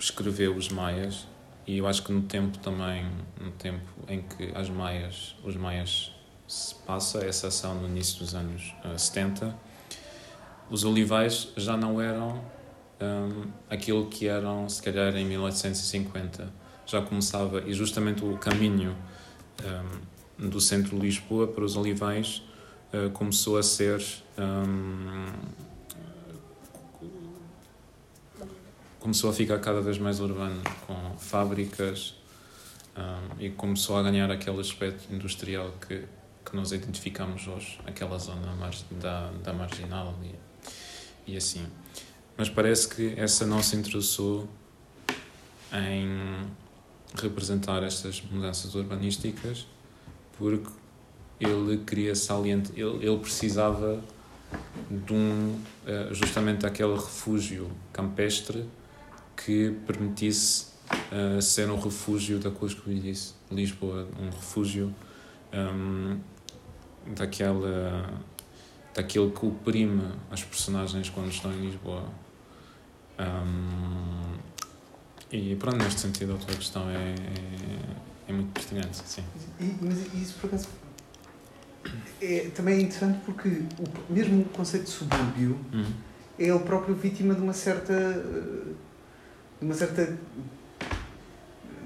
escreveu os maias e eu acho que no tempo também no tempo em que as maias os maias se passa essa ação no início dos anos uh, eh, 70 os olivais já não eram um, aquilo que eram se calhar em 1850 já começava e justamente o caminho um, do centro de Lisboa para os olivais uh, começou a ser um, começou a ficar cada vez mais urbano, com fábricas um, e começou a ganhar aquele aspecto industrial que, que nós identificamos hoje, aquela zona da, da marginal e, e assim. Mas parece que essa não se interessou em representar estas mudanças urbanísticas porque ele queria salientar, ele, ele precisava de um, eh, justamente aquele refúgio campestre que permitisse uh, ser um refúgio da coisa que eu disse, Lisboa, um refúgio um, daquela daquilo que oprime as personagens quando estão em Lisboa. Um, e pronto, neste sentido, a tua questão é, é, é muito pertinente, sim. E, mas isso, por acaso, é, também é interessante porque o, mesmo o conceito de subúrbio uhum. é ele próprio vítima de uma certa uma certa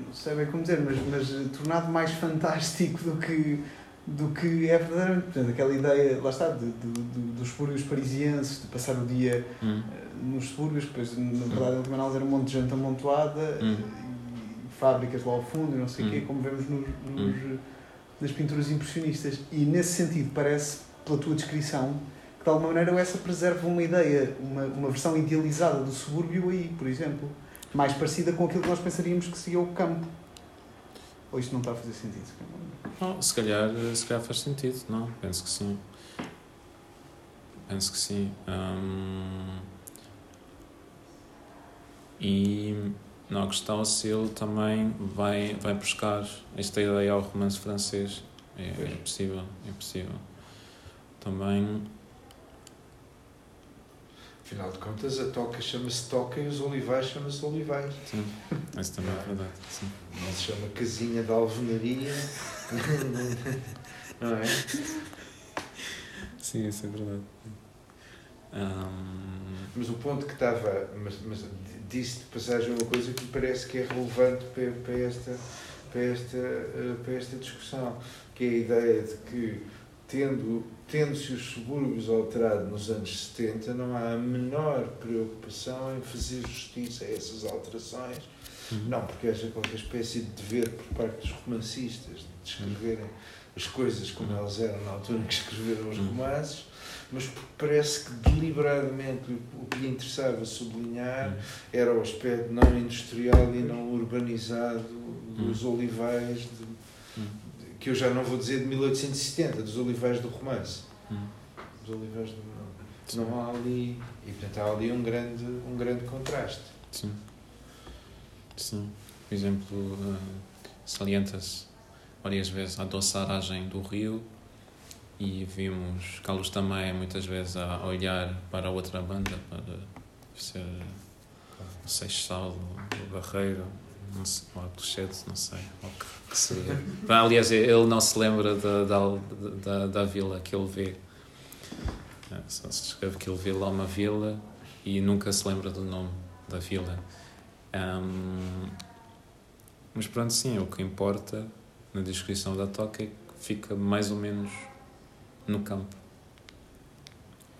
não sei bem como dizer, mas, mas tornado mais fantástico do que do que é verdadeiramente. Portanto, aquela ideia, lá está, de, de, de, dos subúrbios parisienses, de passar o dia hum. uh, nos subúrbios, depois, na hum. verdade, em Manal era um monte de gente amontoada, hum. e, fábricas lá ao fundo, e não sei o hum. quê, como vemos nos, nos, nas pinturas impressionistas. E nesse sentido, parece, pela tua descrição, que de alguma maneira essa preserva uma ideia, uma, uma versão idealizada do subúrbio aí, por exemplo mais parecida com aquilo que nós pensaríamos que seria o campo. Ou isto não está a fazer sentido? Não, se calhar, se calhar faz sentido, não? Penso que sim. Penso que sim. Hum, e na questão se ele também vai, vai buscar esta ideia ao romance francês. É, é possível, é possível. Também Afinal de contas, a toca chama-se toca e os olivais chama-se olivais. Sim, isso também é verdade. Sim. Não se chama casinha de alvenaria. [LAUGHS] não é? Sim, isso é verdade. Um... Mas o ponto que estava. Mas, mas disse de passagem uma coisa que me parece que é relevante para, para, esta, para, esta, eh, para esta discussão, que é a ideia de que, tendo tendo-se os subúrbios alterado nos anos 70, não há a menor preocupação em fazer justiça a essas alterações. Uhum. Não porque haja qualquer espécie de dever por parte dos romancistas de descreverem as coisas como elas eram na altura em que escreveram os uhum. romances, mas parece que deliberadamente o que lhe interessava sublinhar era o aspecto não industrial e não urbanizado dos olivais de, que eu já não vou dizer de 1870, dos olivais do romance. Dos olivais do Não há ali. E portanto há ali um grande, um grande contraste. Sim. Sim. Por exemplo, uh, salienta-se várias vezes a doçaragem do rio e vimos Carlos também muitas vezes a olhar para outra banda, para ser o Seixal, Barreiro, não sei, ou Alcochete, não sei. Que seria. [LAUGHS] Aliás, ele não se lembra da, da, da, da vila que ele vê. É, só se escreve que ele vê lá uma vila e nunca se lembra do nome da vila. Um, mas pronto, sim, o que importa na descrição da toca é que fica mais ou menos no campo.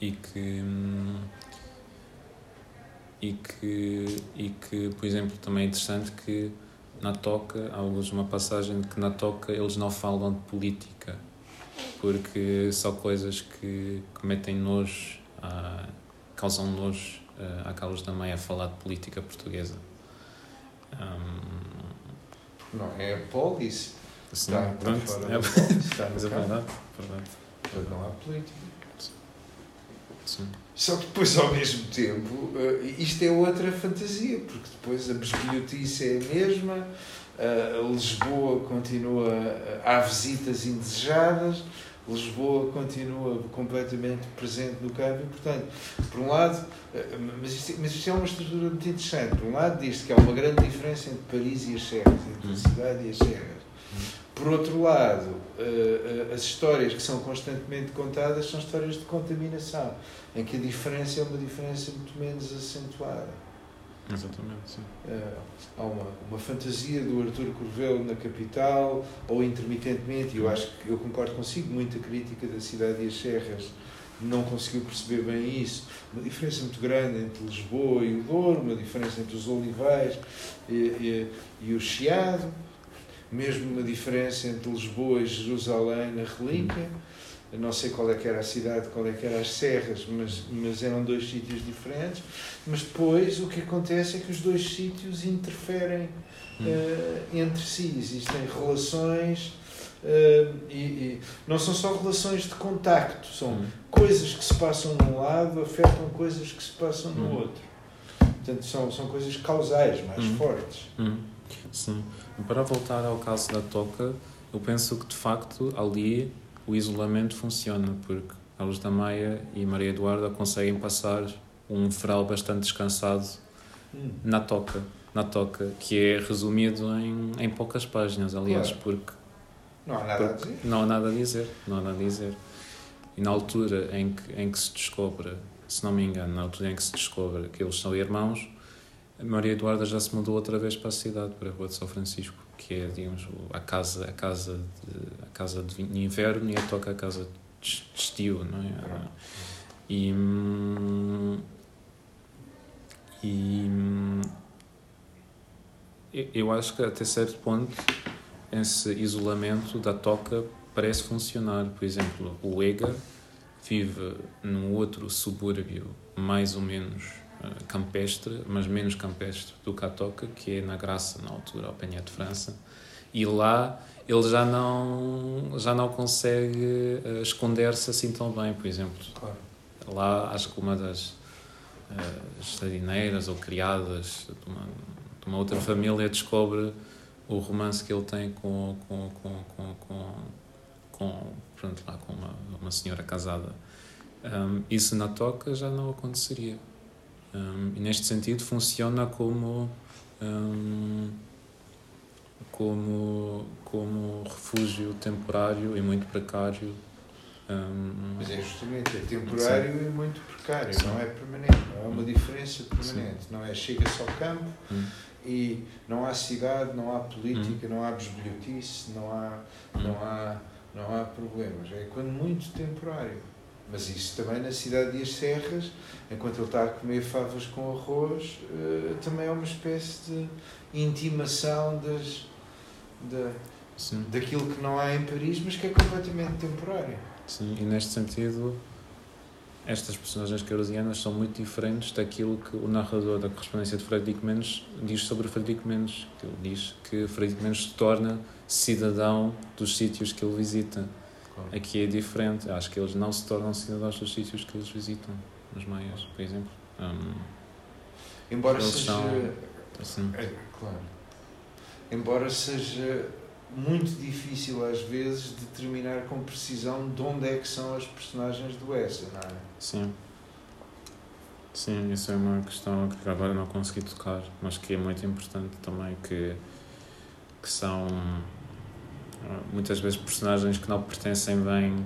E que. E que, e que, por exemplo, também é interessante que na toca, há uma passagem de que na toca eles não falam de política, porque são coisas que, que metem nojo, a, causam nojo uh, à Carlos da Meia falar de política portuguesa. Um, não, é a polis. Sim, está, pronto, fora é, está [LAUGHS] mas é verdade, verdade. Não há política. Sim. Só que depois, ao mesmo tempo, uh, isto é outra fantasia, porque depois a besbilhotice é a mesma, uh, Lisboa continua, uh, há visitas indesejadas, Lisboa continua completamente presente no campo e, portanto, por um lado, mas isto, mas isto é uma estrutura muito interessante. Por um lado, diz-se que há uma grande diferença entre Paris e as Serras, entre a uhum. cidade e as Serras. Por outro lado, as histórias que são constantemente contadas são histórias de contaminação em que a diferença é uma diferença muito menos acentuada. Exatamente, sim. Uh, há uma, uma fantasia do Artur Corvelo na capital, ou intermitentemente, e eu acho que eu concordo consigo, muita crítica da cidade e as serras não conseguiu perceber bem isso. Uma diferença muito grande entre Lisboa e o Douro, uma diferença entre os Olivais e, e, e o Chiado, mesmo uma diferença entre Lisboa e Jerusalém na Relíquia eu não sei qual é que era a cidade, qual é que eram as serras, mas, mas eram dois sítios diferentes. Mas depois o que acontece é que os dois sítios interferem hum. uh, entre si, existem relações. Uh, e, e, não são só relações de contacto, são hum. coisas que se passam num lado afetam coisas que se passam no hum. outro. Portanto, são, são coisas causais mais fortes. Sim. Para voltar ao caso da toca, eu penso que de facto ali o isolamento funciona, porque a Luz da Maia e Maria Eduarda conseguem passar um verão bastante descansado hum. na toca, na toca, que é resumido em, em poucas páginas, aliás, claro. porque não há nada a dizer. Não há nada a dizer, não há nada a dizer. E na altura em que, em que se descobre, se não me engano, na altura em que se descobre que eles são irmãos, Maria Eduarda já se mudou outra vez para a cidade, para a Rua de São Francisco que é, digamos, a casa, a casa, de, a casa de inverno e a toca a casa de estio, não é? E, e eu acho que até certo ponto esse isolamento da toca parece funcionar. Por exemplo, o Ega vive num outro subúrbio mais ou menos campestre, mas menos campestre do que a Toca, que é na Graça, na altura, ao Penha de França. E lá ele já não, já não consegue uh, esconder-se assim tão bem, por exemplo. Claro. Lá, acho que uma das uh, jardineiras ou criadas de uma, de uma outra família descobre o romance que ele tem com, com, com, com, com, com, pronto, lá, com uma, uma senhora casada. Um, isso na toca já não aconteceria. Um, e neste sentido funciona como um, como como refúgio temporário e muito precário um, mas é justamente é temporário sim. e muito precário sim. não é permanente não é uma diferença permanente sim. não é chega-se ao campo hum. e não há cidade não há política hum. não há bisbilhotice não há hum. não há não há problemas é quando muito temporário mas isso também na cidade de As Serras, enquanto ele está a comer favas com arroz, uh, também é uma espécie de intimação das, da, daquilo que não há em Paris, mas que é completamente temporário. Sim, e neste sentido, estas personagens carosianas são muito diferentes daquilo que o narrador da correspondência de Frederico Mendes diz sobre Frederico Mendes. Ele diz que Frederico Mendes se torna cidadão dos sítios que ele visita Claro. Aqui é diferente. Acho que eles não se tornam cidadãos dos sítios que eles visitam, nos maias, por exemplo. Um, Embora seja. São, assim. é, claro. Embora seja muito difícil às vezes determinar com precisão de onde é que são as personagens do Essa, não é? Sim. Sim, isso é uma questão que agora não consegui tocar, mas que é muito importante também, que, que são muitas vezes personagens que não pertencem bem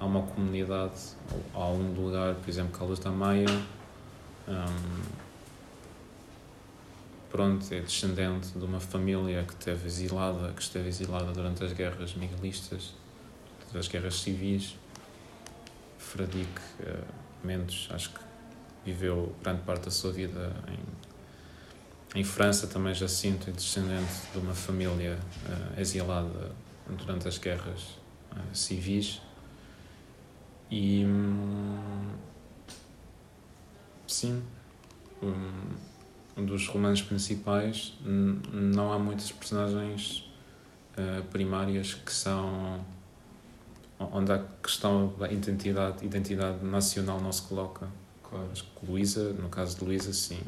a uma comunidade ou a um lugar, por exemplo, Carlos da Maia, um, pronto, é descendente de uma família que esteve exilada, que esteve exilada durante as guerras miguelistas, das guerras civis. Fradique uh, Mendes, acho que viveu grande parte da sua vida em, em França, também Jacinto é descendente de uma família uh, exilada durante as guerras uh, civis. E. Hum, sim. Um, dos romanos principais não há muitas personagens uh, primárias que são onde a questão da identidade identidade nacional não se coloca claro. Luísa no caso de Luísa sim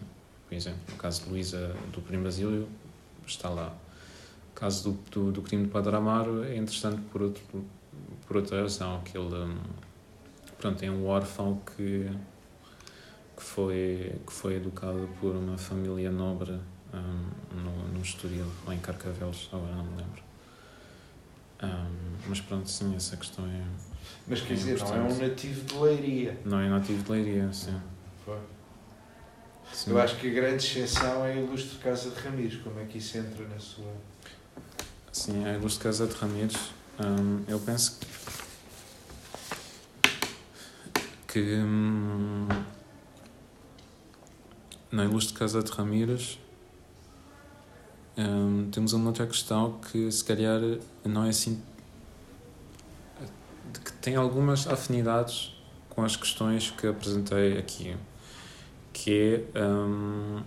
por exemplo no caso de Luísa do Primo Basílio está lá no caso do, do, do crime de Padre Amaro é interessante por outro por outra razão que ele um, pronto é um órfão que que foi, que foi educado por uma família nobre um, no, no Estoril, ou em Carcavelos, agora não me lembro. Um, mas pronto, sim, essa questão é. Mas quer é dizer, não é um nativo de Leiria. Não é nativo de Leiria, sim. Foi. Sim. Eu acho que a grande exceção é a ilustre Casa de Ramires. Como é que isso entra na sua. Sim, a ilustre Casa de Ramires, um, eu penso que. Hum, na Ilustre Casa de Ramírez um, temos uma outra questão que se calhar não é assim que tem algumas afinidades com as questões que apresentei aqui que é um,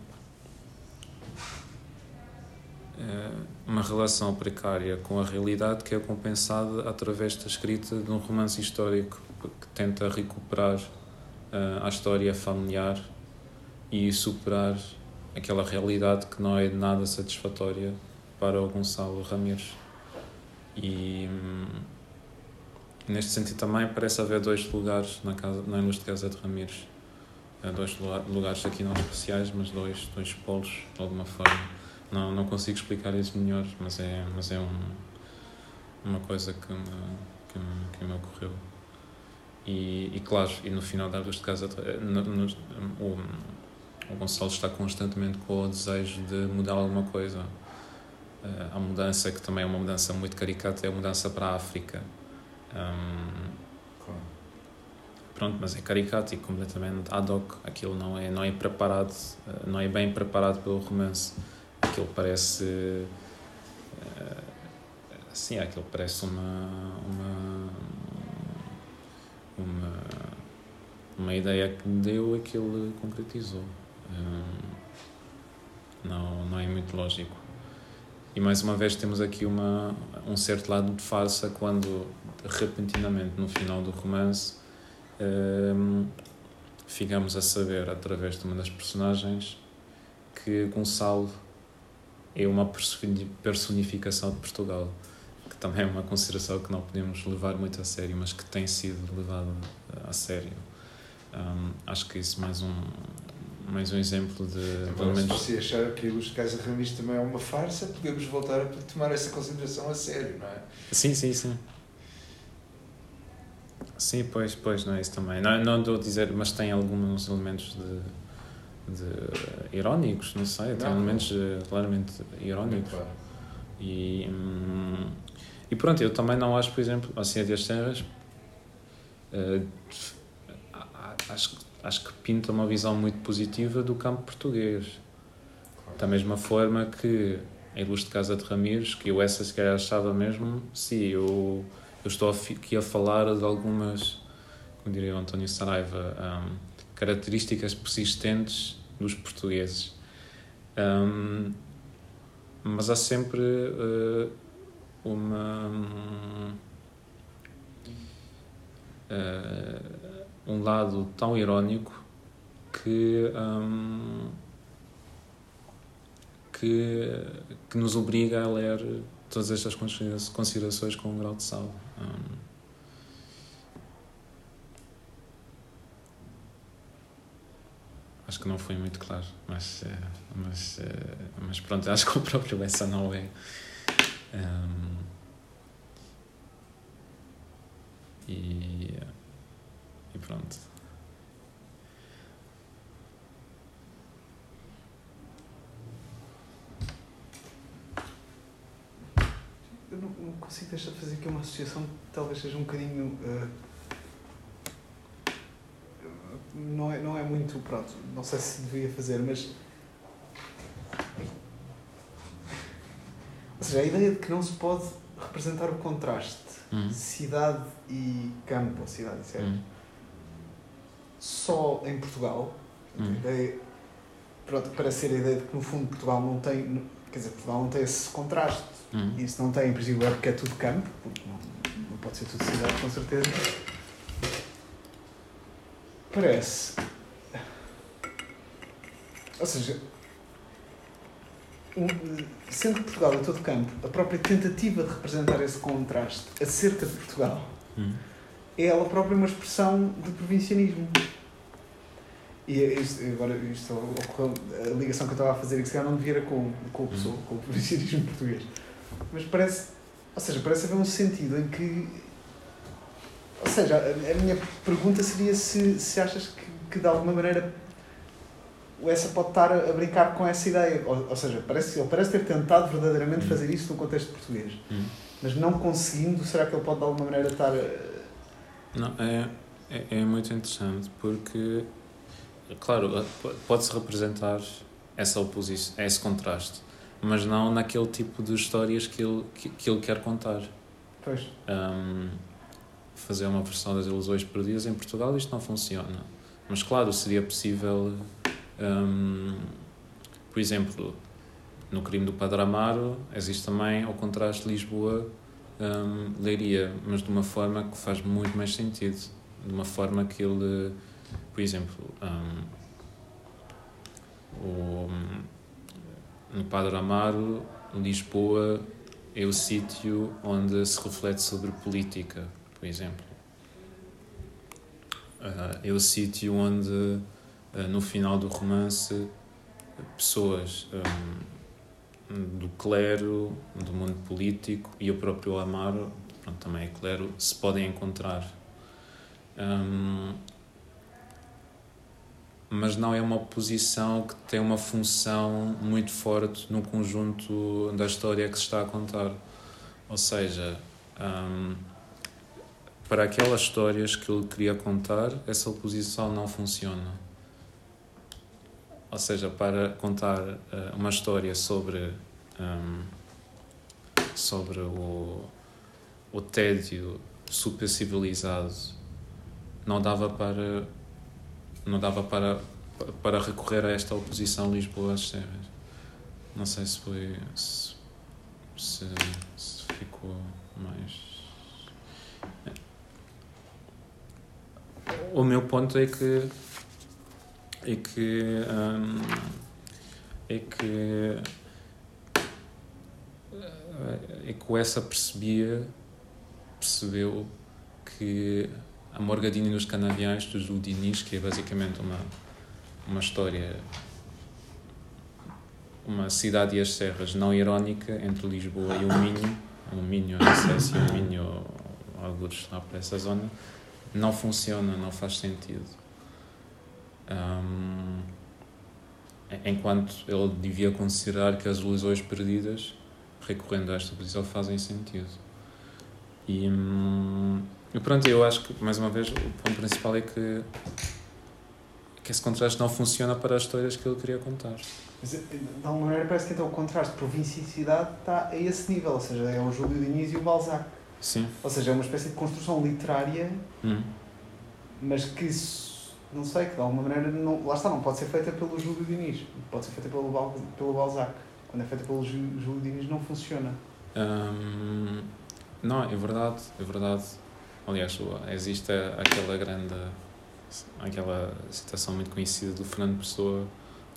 é uma relação precária com a realidade que é compensada através da escrita de um romance histórico que tenta recuperar uh, a história familiar e superar aquela realidade que não é nada satisfatória para o Gonçalo Ramírez. E hum, neste sentido também parece haver dois lugares na, casa, na Ilustre Casa de Ramírez. Dois lugares aqui não especiais, mas dois, dois polos, de alguma forma. Não, não consigo explicar isso melhor, mas é, mas é um, uma coisa que me, que me, que me ocorreu. E, e claro, e no final da Ilustre Casa, de, no, no, o, o Gonçalo está constantemente com o desejo de mudar alguma coisa. A mudança, que também é uma mudança muito caricata, é a mudança para a África. Um, pronto, mas é caricato e completamente ad hoc. Aquilo não é, não é preparado, uh, não é bem preparado pelo romance. Aquilo parece. Uh, sim, aquilo parece uma. uma uma, uma ideia que deu aquilo concretizou. Hum, não, não é muito lógico. E mais uma vez temos aqui uma, um certo lado de farsa quando, repentinamente, no final do romance, um, ficamos a saber, através de uma das personagens, que Gonçalo é uma personificação de Portugal, que também é uma consideração que não podemos levar muito a sério, mas que tem sido levada a sério. Um, acho que isso mais um, mais um exemplo de. Agora, pelo menos... Se você achar que os Casa Ramis também é uma farsa, podemos voltar a tomar essa consideração a sério, não é? Sim, sim, sim. Sim, pois, pois, não é isso também. Não, não estou a dizer, mas tem alguns elementos de, de irónicos, não sei, tem não, elementos não. claramente irónicos. Claro. E, hum, e pronto, eu também não acho, por exemplo, a Ciência das Terras. Uh, acho que acho que pinta uma visão muito positiva do campo português. Claro. Da mesma forma que a Ilustre Casa de Ramires, que eu essa se calhar achava mesmo, sim, eu, eu estou aqui a falar de algumas, como diria o António Saraiva, um, características persistentes dos portugueses. Um, mas há sempre uh, uma. Um, uh, um lado tão irónico que, um, que, que nos obriga a ler todas estas considerações com um grau de sal. Um, acho que não foi muito claro, mas, mas, mas pronto, acho que o próprio essa não é. Um, e, e pronto. Eu não, não, consigo deixar de fazer aqui uma associação que talvez seja um bocadinho. Uh, não, é, não é muito. Pronto, não sei se devia fazer, mas. Ou seja, a ideia de que não se pode representar o contraste Hum. cidade e campo, ou cidade e certo, Hum. só em Portugal. Hum. A ideia, pronto, parece ser a ideia de que no fundo Portugal não tem. Quer dizer, Portugal não tem esse contraste. Hum. E isso não tem, em princípio, é porque é tudo campo, não, não pode ser tudo cidade, com certeza. Parece. Ou seja, sendo que Portugal é todo campo, a própria tentativa de representar esse contraste acerca de Portugal Hum. é ela própria uma expressão de provincianismo. E é isto, agora isto ocorreu, a ligação que eu estava a fazer, que se calhar não devia era com, com, o pessoa, com o provincianismo português. Mas parece, ou seja, parece haver um sentido em que. Ou seja, a, minha pergunta seria se, se achas que, que de alguma maneira o essa pode estar a, a brincar com essa ideia. Ou, ou seja, parece, ele parece ter tentado verdadeiramente Hum. fazer isso no contexto português. Hum. Mas não conseguindo, será que ele pode de alguma maneira estar. a- Não, é, é, é muito interessante porque, claro, pode-se representar essa oposição, esse contraste, mas não naquele tipo de histórias que ele, que, que ele quer contar. Pois. Um, fazer uma versão das ilusões perdidas em Portugal, isto não funciona. Mas, claro, seria possível, um, por exemplo, no crime do Padre Amaro, existe também o contraste de Lisboa-Leiria, mas de uma forma que faz muito mais sentido. De uma forma que ele, por exemplo, um, o, no Padre Amaro, Lisboa é o sítio onde se reflete sobre política, por exemplo. Ah, é o sítio onde, ah, no final do romance, pessoas ah, do clero, do mundo político e o próprio Amaro, pronto, também é clero, se podem encontrar. Mas não é uma posição que tem uma função muito forte no conjunto da história que se está a contar. Ou seja, hum, para aquelas histórias que ele queria contar, essa oposição não funciona. Ou seja, para contar uh, uma história sobre, hum, sobre o, o tédio super civilizado, não dava para não dava para, para recorrer a esta oposição Lisboa às Serras. Não sei se foi. se, se, se ficou mais. O meu ponto é que. é que. hum, é que. é que essa percebia. percebeu que a Morgadini nos Canaviais do Júlio Diniz, que é basicamente uma, uma história, uma cidade e as serras não irónica entre Lisboa e o Minho, o Minho, não sei se o Minho alguns lá para essa zona, não funciona, não faz sentido. Hum, enquanto ele devia considerar que as ilusões perdidas, recorrendo a esta posição, fazem sentido. E, hum, e pronto, eu acho que, mais uma vez, o ponto principal é que, que esse contraste não funciona para as histórias que ele queria contar. Mas, de alguma maneira, parece que então o contraste de província e cidade está a esse nível, ou seja, é o Júlio Diniz e o Balzac. Sim. Ou seja, é uma espécie de construção literária, Hum. mas que, isso, não sei, que de alguma maneira, não, lá está, não pode ser feita pelo Júlio Diniz, pode ser feita pelo, pelo Balzac. Quando é feita pelo Jú- Júlio Diniz, não funciona. Hum, não, é verdade, é verdade. Aliás, existe aquela grande, aquela citação muito conhecida do Fernando Pessoa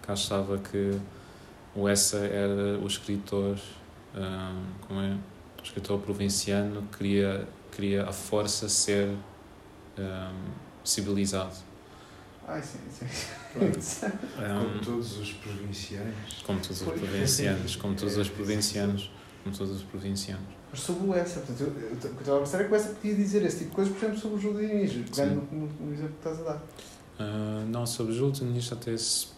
que achava que o Essa era o escritor, hum, como é? O escritor provinciano que queria, queria a força ser hum, civilizado. Ai, sim, sim. Como todos os provincianos. Como todos os provincianos, como todos os provincianos, como todos os provincianos. Mas sobre o essa, portanto, eu, eu, o que eu estava a pensar é que o essa podia dizer esse tipo de coisas, por exemplo, sobre o Diniz, pegando no, no, no exemplo que estás a dar. Uh, não, sobre Júlio Diniz até se,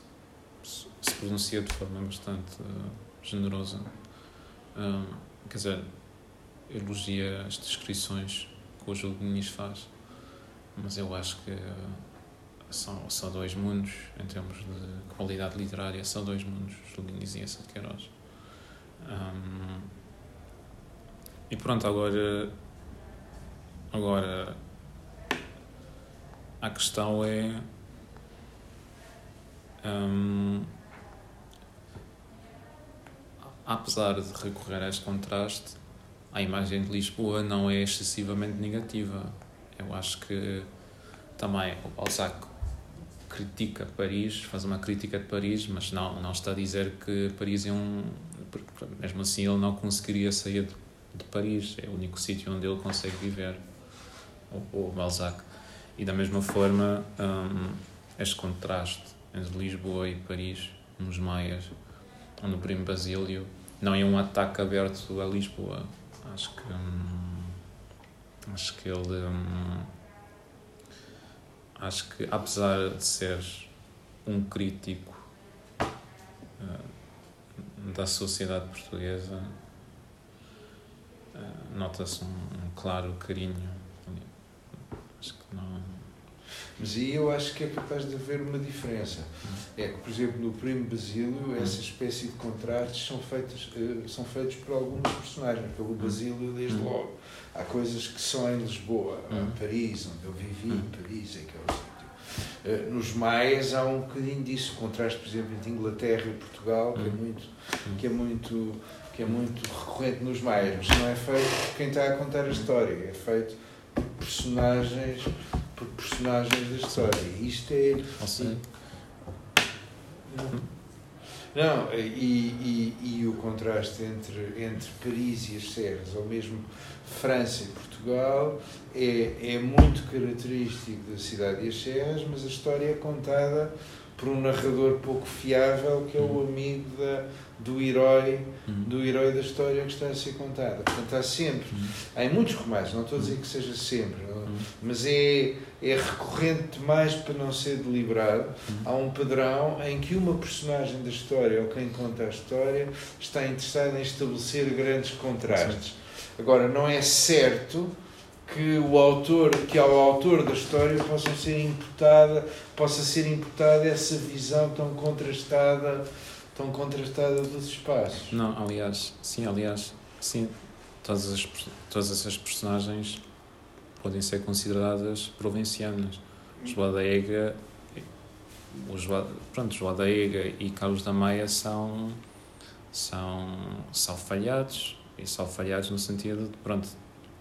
se pronuncia de forma bastante uh, generosa. Uh, quer dizer, elogia as descrições que o Diniz faz, mas eu acho que são, são dois mundos, em termos de qualidade literária, são dois mundos, Diniz e essa de Queiroz. Um, e pronto, agora. Agora. A questão é. Um, apesar de recorrer a este contraste, a imagem de Lisboa não é excessivamente negativa. Eu acho que também o Balzac critica Paris, faz uma crítica de Paris, mas não, não está a dizer que Paris é um. Mesmo assim, ele não conseguiria sair de de Paris, é o único sítio onde ele consegue viver, o, o Balzac. E da mesma forma, um, este contraste entre Lisboa e Paris, nos Maias, no Primo Basílio, não é um ataque aberto a Lisboa. Acho que. Hum, acho que ele. Hum, acho que, apesar de ser um crítico uh, da sociedade portuguesa, nota-se um, um, claro carinho. Acho que não. Mas aí eu acho que é capaz de haver uma diferença. É que, por exemplo, no Primo Basílio, hum. essa espécie de contrastes são feitos, uh, são feitos por alguns personagens, pelo hum. Basílio desde hum. logo. Há coisas que são em Lisboa, em Paris, onde eu vivi, Paris é que é o sítio. Uh, nos Maias há um bocadinho disso, o contraste, por exemplo, entre Inglaterra e Portugal, que é muito, que é muito que é muito recorrente nos Maias, não é feito por quem está a contar a história, é feito por personagens, por personagens da história. Isto é. Não, e, e, e o contraste entre, entre Paris e as Serras, ou mesmo França e Portugal, é, é muito característico da cidade e as Serras, mas a história é contada por um narrador pouco fiável, que é o amigo da do herói, uhum. do herói da história que está a ser contada. Portanto, há sempre, uhum. em muitos romances, não estou a dizer que seja sempre, uhum. mas é, é recorrente demais para não ser deliberado. Há um padrão em que uma personagem da história, ou quem conta a história, está interessada em estabelecer grandes contrastes. Agora, não é certo que o autor, que ao autor da história possa ser imputada, possa ser imputada essa visão tão contrastada tão contrastada dos espaços. Não, aliás, sim, aliás, sim, todas, as, todas essas personagens podem ser consideradas provincianas. João da Ega, o João, pronto, João da Ega e Carlos da Maia são, são, são falhados, e são falhados no sentido de, pronto,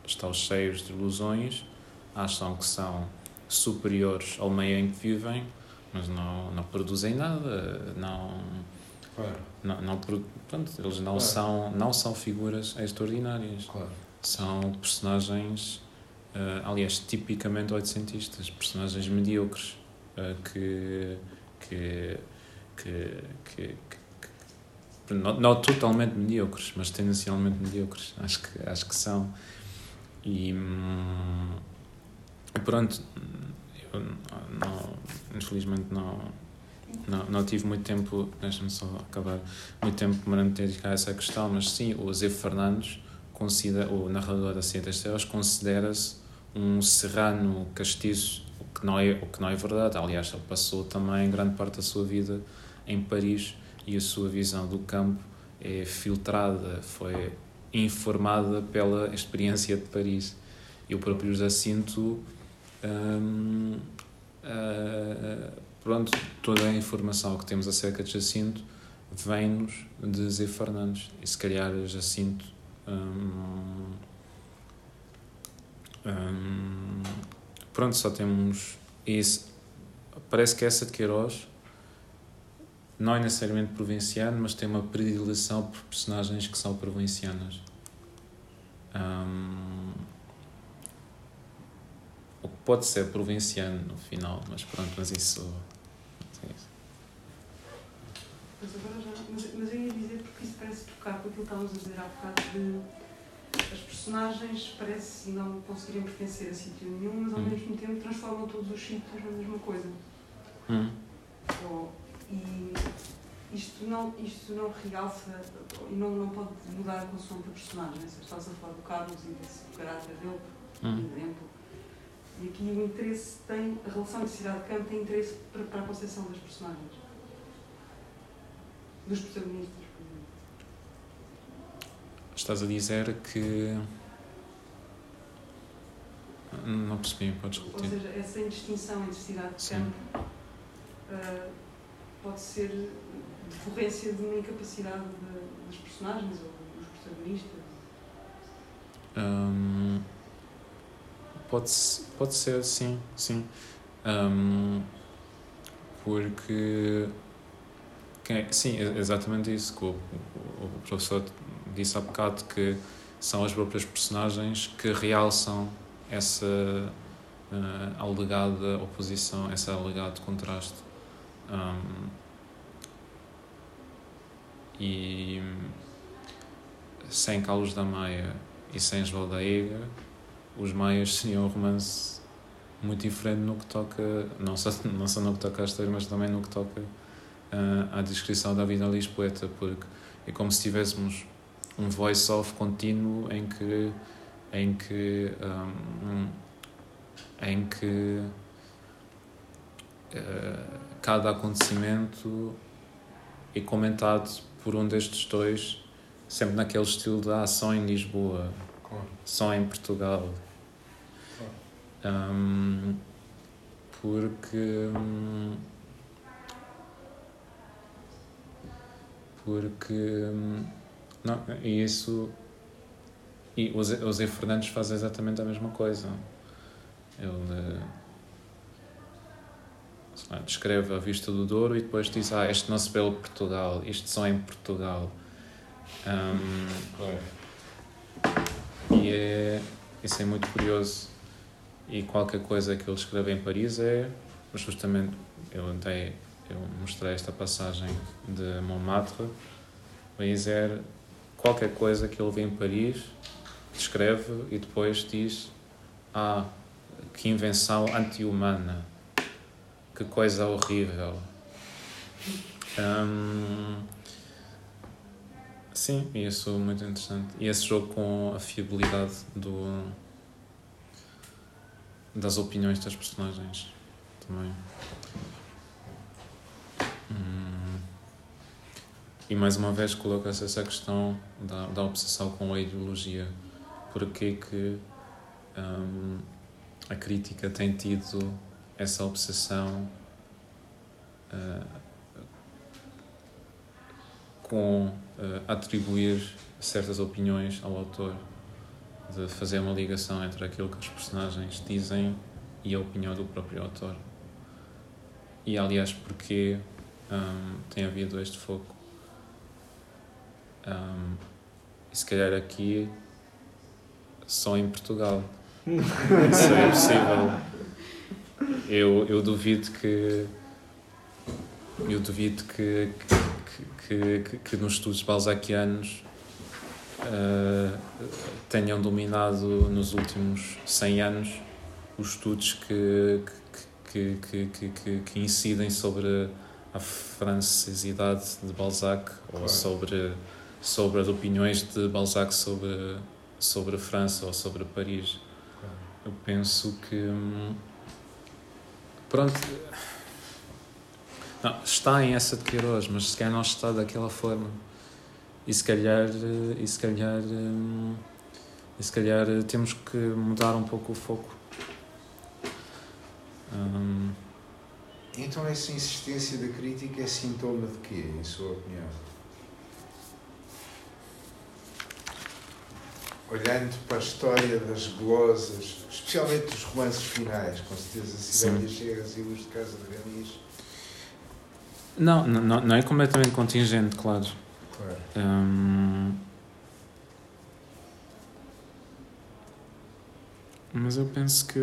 estão cheios de ilusões, acham que são superiores ao meio em que vivem, mas não, não produzem nada, não Claro. Não, não, pronto, eles não, claro. são, não são figuras extraordinárias. Claro. São personagens, uh, aliás, tipicamente oitocentistas, personagens medíocres uh, que, que, que, que, que não, não, totalmente medíocres, mas tendencialmente medíocres. Acho que, acho que são. E hum, pronto, eu não, infelizmente não não, não tive muito tempo, deixa-me só acabar, muito tempo para me dedicar a essa questão, mas sim, o Zé Fernandes, considera, o narrador da Cia das Terras, considera-se um serrano castiço, o que, não é, o que não é verdade. Aliás, ele passou também grande parte da sua vida em Paris e a sua visão do campo é filtrada, foi informada pela experiência de Paris. E o próprio Jacinto hum, uh, pronto, toda a informação que temos acerca de Jacinto vem-nos de Zé Fernandes. E se calhar Jacinto. Hum, hum, pronto, só temos. Isso. Parece que essa de Queiroz não é necessariamente provinciano, mas tem uma predileção por personagens que são provincianas. Um, pode ser provinciano no final, mas pronto, mas isso. Mas agora já. Mas, mas eu ia dizer porque isso parece tocar com aquilo que estávamos a dizer há bocado de as personagens parece não conseguirem pertencer a sítio nenhum, mas ao Hum. mesmo tempo transformam todos os sítios na mesma coisa. Hum. E isto não, isto não realça e não, não pode mudar a consoante do personagem. Né? Se estás a falar do Carlos e desse do caráter dele, por Hum. exemplo. E aqui o interesse tem, a relação de cidade de campo tem interesse para, para a concepção das personagens. Dos protagonistas. Estás a dizer que. Não percebi, podes Ou repetir. seja, essa indistinção entre cidade de Sim. campo ah, pode ser decorrência de uma incapacidade de- dos personagens ou dos protagonistas. Hum, pode, pode ser, sim, sim. Hum, porque. Quem- sim, é exatamente isso que o, o- professor disse há bocado, que são as próprias personagens que realçam essa uh, alegada oposição, esse alegado contraste. Hum, e sem Carlos da Maia e sem João da Ega, os Maias seriam um romance muito diferente no que toca, não só, [LAUGHS] não só no que toca à história, mas também no que toca ah, à descrição da vida lisboeta, porque é como se tivéssemos um voice-off contínuo em que em que um, em que ah, cada acontecimento é comentado por um destes dois sempre naquele estilo de ah, só em Lisboa Claro. só em Portugal Hum, porque hum, porque hum, não, e isso e o Zé, Fernandes faz exatamente a mesma coisa ele sei lá, descreve a vista do Douro e depois diz ah, este não se vê Portugal isto só em Portugal Claro. e é, isso é muito curioso. E qualquer coisa que ele escreve em Paris é justamente. Eu, dei, eu mostrei esta passagem de Montmartre. Dizer qualquer coisa que ele vê em Paris, descreve e depois diz: Ah, que invenção anti-humana, que coisa horrível. Hum, Sim, isso é muito interessante. E esse jogo com a fiabilidade do, das opiniões das personagens também. E mais uma vez coloca-se essa questão da, da obsessão com a ideologia. Porquê que hum, a crítica tem tido essa obsessão ah, com eh, atribuir certas opiniões ao autor, de fazer uma ligação entre aquilo que os personagens dizem e a opinião do próprio autor. E aliás, porque hum, tem havido este foco. Hum, e se calhar aqui só em Portugal [LAUGHS] seria possível. Eu, eu duvido que eu duvido que, que, que, que nos estudos balzaquianos uh, tenham dominado nos últimos 100 anos os estudos que, que, que, que, que, que incidem sobre a francesidade de Balzac ou Claro. sobre, sobre as opiniões de Balzac sobre, sobre a França ou sobre Paris. Eu penso que. hum, Pronto. Não, está em essa de Queiroz, mas se calhar não está daquela forma. E se calhar. eh, E se calhar. hum, E se calhar eh, temos que mudar um pouco o foco. Hum, Então essa insistência da crítica é sintoma de quê, em sua opinião? Olhando para a história das glosas, especialmente dos romances finais, com certeza Cidade Chegas e Luz de Casa de Gamis. não, não, não é completamente contingente, claro. Claro. Hum, mas eu penso que.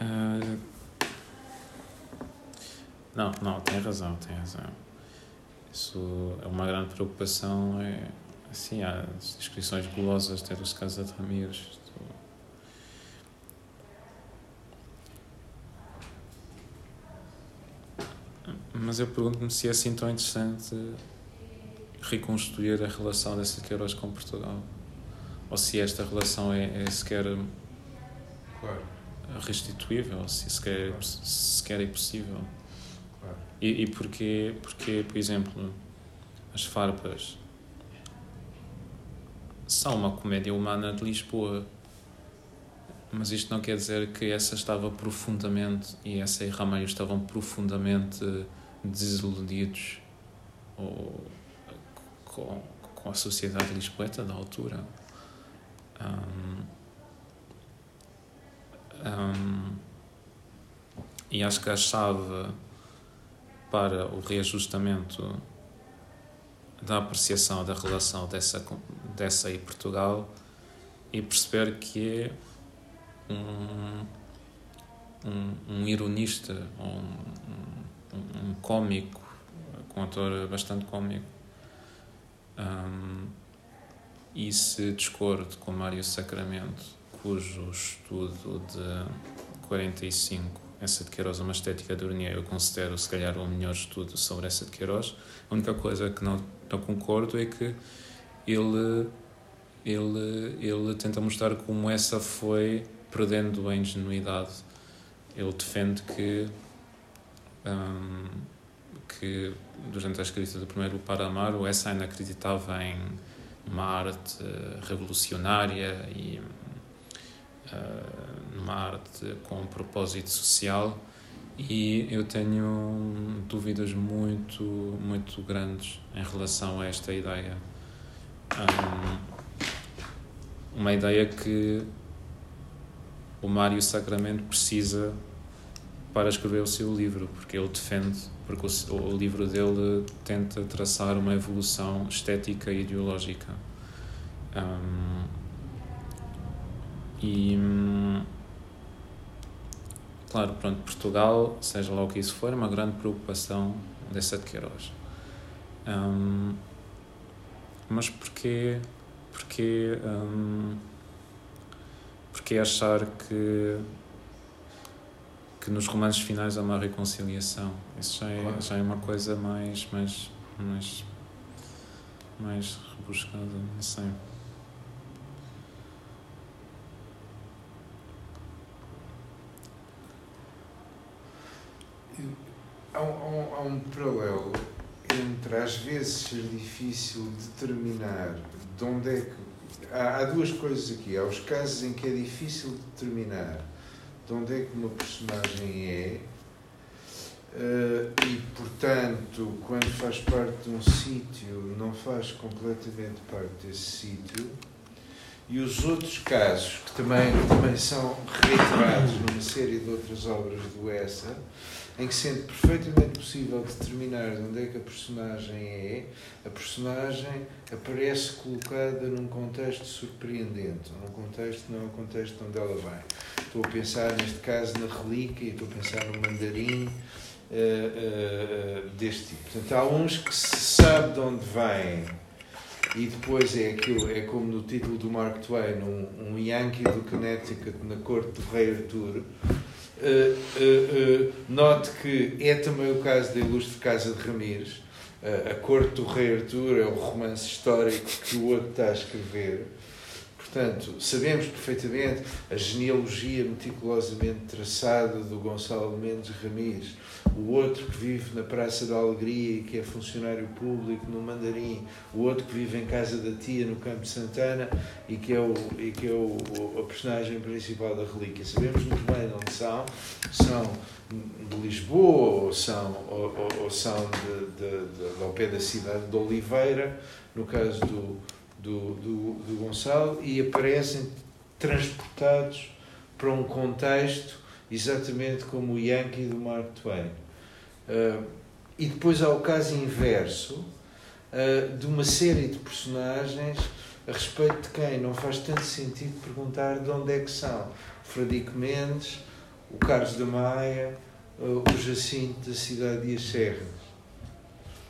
Ah, não, não, tem razão, tem razão. Isso é uma grande preocupação. É, assim, há inscrições golosas, até dos casos de Ramires. Mas eu pergunto-me se é assim tão interessante reconstruir a relação dessa Queiroz com Portugal. Ou se esta relação é, é sequer. Claro restituível, se sequer, sequer é possível. Claro. E, e porquê, porque, por exemplo, as farpas são uma comédia humana de Lisboa. Mas isto não quer dizer que essa estava profundamente, e essa e Ramalho estavam profundamente desiludidos ou, com, com a sociedade lisboeta da altura. Um, um, e acho que a chave para o reajustamento da apreciação da relação dessa, dessa e Portugal e perceber que é um, um, um ironista, um, um, um cómico, um ator bastante cómico. Um, e se discordo com Mário Sacramento, cujo estudo de 45 essa de Queiroz, uma estética de Urnia, eu considero se calhar o melhor estudo sobre essa de Queiroz. A única coisa que não, não concordo é que ele, ele, ele tenta mostrar como essa foi perdendo a ingenuidade. Ele defende que, um, que durante a escrita do primeiro Para Amar, o Hessein acreditava em uma arte revolucionária e numa arte com um propósito social e eu tenho dúvidas muito, muito grandes em relação a esta ideia. Um, uma ideia que o Mário Sacramento precisa para escrever o seu livro, porque ele defende, porque o, o livro dele tenta traçar uma evolução estética e ideológica. Um, e claro, pronto, Portugal, seja lá o que isso for, é uma grande preocupação dessa de Queiroz. Um, mas porquê, porquê, um, porquê achar que, que nos romances finais há uma reconciliação? Isso já é, claro. já é uma coisa mais, mais, mais, mais rebuscada, não sei. Há um, há um paralelo entre às vezes ser difícil determinar de onde é que. Há, duas coisas aqui. Há os casos em que é difícil determinar de onde é que uma personagem é, uh, e portanto, quando faz parte de um sítio, não faz completamente parte desse sítio. E os outros casos, que também, também são reiterados numa série de outras obras do Essa, em que sendo perfeitamente possível determinar de onde é que a personagem é, a personagem aparece colocada num contexto surpreendente, num contexto não é o contexto onde ela vai. Estou a pensar, neste caso, na relíquia, estou a pensar no mandarim, uh, uh, deste tipo. Portanto, há uns que se sabe de onde vêm e depois é aquilo, é como no título do Mark Twain, um, um Yankee do Connecticut na corte do rei Arthur, Uh, uh, note que é também o caso da ilustre Casa de Ramires. a Corte do Rei Artur é o romance histórico que o outro está a escrever. Portanto, sabemos perfeitamente a genealogia meticulosamente traçada do Gonçalo Mendes Ramires, o outro que vive na Praça da Alegria e que é funcionário público no Mandarim, o outro que vive em casa da tia no Campo de Santana e que é, o, e que é o, o a personagem principal da relíquia. Sabemos muito bem de onde são, são de Lisboa ou são, ou, ou, ou são de, de, de, ao pé da cidade de Oliveira, no caso do do, do, do Gonçalo e aparecem transportados para um contexto exatamente como o Yankee do Mark Twain. Uh, e depois há o caso inverso uh, de uma série de personagens a respeito de quem não faz tanto sentido perguntar de onde é que são. Fradique Mendes, o Carlos da Maia, uh, o Jacinto da cidade e as Serras.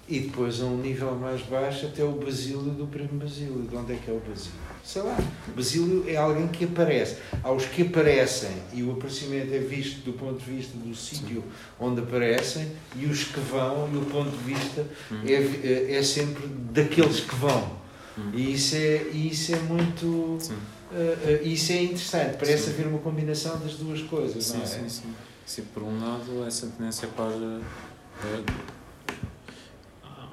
E depois, a um nível mais baixo, até o Basílio do Primo Basílio. De onde é que é o Basílio? Sei lá. Basílio é alguém que aparece. Aos que aparecem, e o aparecimento é visto do ponto de vista do sítio onde aparecem, e os que vão, e o ponto de vista Hum. é, é sempre daqueles que vão. Hum. E isso é, isso é muito. Uh, isso é interessante, parece Sim. haver uma combinação das duas coisas, Sim, não é? sim, sim. Sim, por um lado, essa tendência para. eh,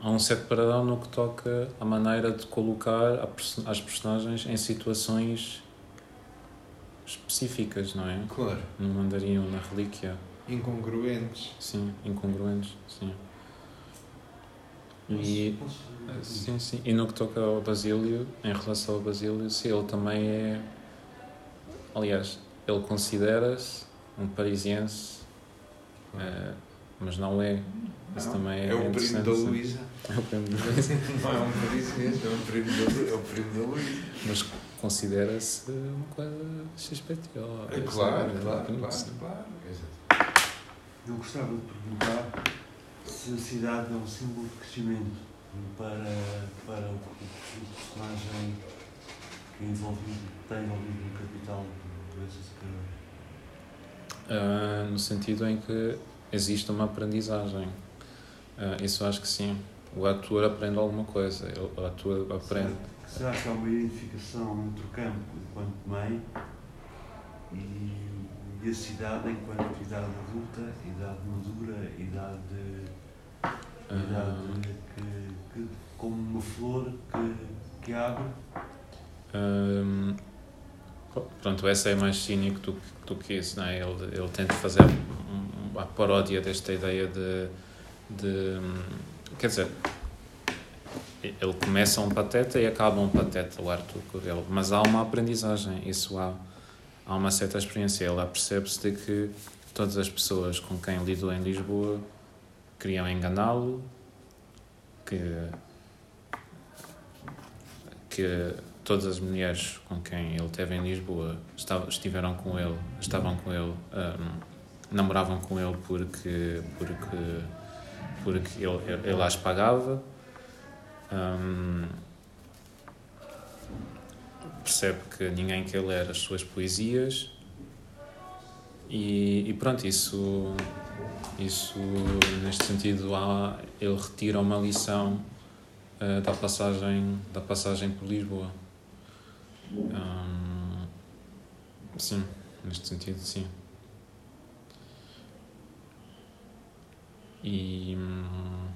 há um certo paradão no que toca à maneira de colocar perso- as personagens em situações específicas, não é? Claro, No mandarim ou na relíquia. incongruentes. Sim, incongruentes, sim. E, sim, sim. E no que toca ao Basílio, em relação ao Basílio, sim, ele também é. Aliás, ele considera-se um parisiense, eh, mas não é. Isso também é, é o primo da. Luísa. É o primo da Luísa. Não é um parisiense, é um primo da, é o primo da Luísa. Mas considera-se uma coisa XPTO. É claro, Sim, claro, claro, claro. Eu gostava de perguntar se a cidade é um símbolo de crescimento para, para o, o personagem que é envolvido, está envolvido no capital do Doença Ah, no sentido em que existe uma aprendizagem. Ah, isso acho que sim. O ator aprende alguma coisa. O ator aprende. Será que há uma identificação entre o campo enquanto meio e, e a cidade enquanto idade adulta, idade madura, idade, ah, idade que, que, como uma flor que, que abre? Hum, pronto, essa é mais cínico do, que- do que isso, não é? Ele, ele tenta fazer a paródia desta ideia de, de. Quer dizer, ele começa um pateta e acaba um pateta, o Arthur Corel. Mas há uma aprendizagem, isso há. Há uma certa experiência. Ele percebe-se de que todas as pessoas com quem lidou em Lisboa queriam enganá-lo, que que todas as mulheres com quem ele teve em Lisboa estiveram com ele, estavam com ele, ahm, namoravam com ele porque, porque, porque ele, ele, as pagava. Ahm, percebe que ninguém quer ler as suas poesias. E, e pronto, isso, isso neste sentido há, ele retira uma lição eh, da passagem da passagem por Lisboa. Hum, sim neste sentido sim e hum,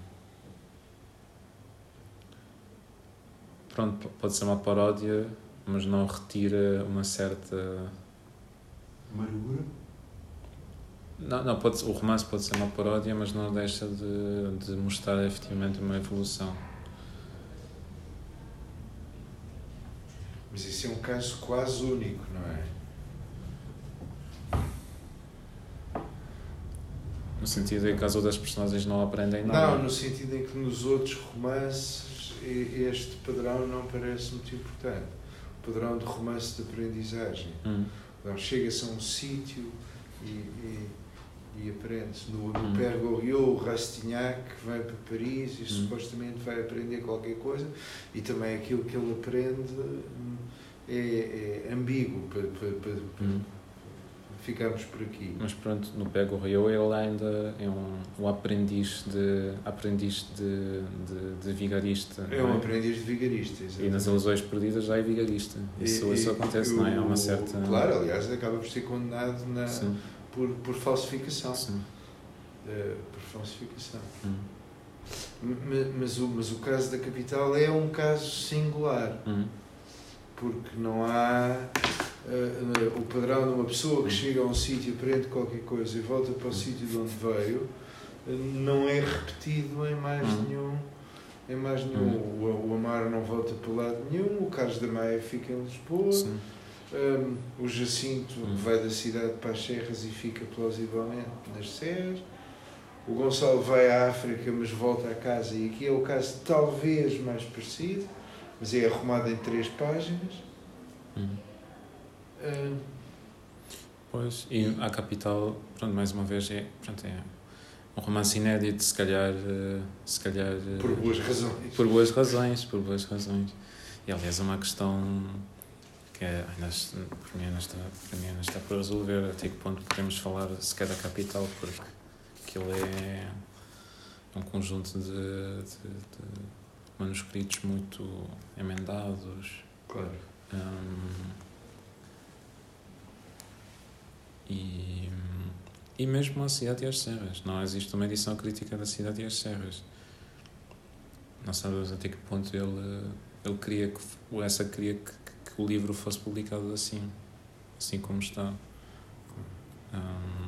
pronto pode ser uma paródia mas não retira uma certa Amargura? não, não pode, o romance pode ser uma paródia mas não deixa de, de mostrar efetivamente uma evolução Mas isso é um caso quase único, não é? No sentido em que as outras personagens não aprendem nada. Não, no sentido em que nos outros romances este padrão não parece muito importante. O padrão de romance de aprendizagem. Hum, Então, chega-se a um sítio e, e, e aprende-se. No, no Hum. Père Goriot, o Rastignac vai para Paris e Hum. supostamente vai aprender qualquer coisa e também aquilo que ele aprende hum, é, é ambíguo para, para, para hum. Ficarmos por aqui. Mas pronto, no Pego Rio ele ainda é um, um aprendiz de aprendiz de, de, de vigarista. É um aprendiz de vigarista, E exatamente. nas ilusões perdidas já é vigarista. Isso, E- isso e acontece, o- não é? Há uma certa. Claro, aliás, acaba por ser condenado na, Sim, por, por falsificação. sim. Eh, por falsificação. Hum, M- Mas o, mas o caso da capital é um caso singular, hum, porque não há o padrão de uma pessoa que chega a um sítio, aprende qualquer coisa e volta para o sítio de onde veio, eh, não é repetido em mais Hum. nenhum. Em mais nenhum. O, o Amaro não volta para lado nenhum, o Carlos da Maia fica em Lisboa, um, o Jacinto Hum. vai da cidade para as Serras e fica plausivelmente nas Serras. O Gonçalo vai à África, mas volta a casa, e aqui é o caso talvez mais parecido, mas é arrumado em três páginas. Hum. Um, Pois, e a capital, pronto, mais uma vez, é, pronto, é um romance inédito, se calhar. eh, Se calhar eh, Por boas razões. por boas razões, por boas razões. E aliás é uma questão que é, ainda, para, mim ainda está, para mim ainda está por resolver até que ponto podemos falar sequer da capital, porque aquilo é um conjunto de, de- de manuscritos muito emendados. Claro. hum, e, e mesmo a Cidade e as Serras. Não existe uma edição crítica da Cidade e as Serras. Não sabemos até que ponto ele, ele queria que o essa queria que, que o livro fosse publicado assim, assim como está. Hum,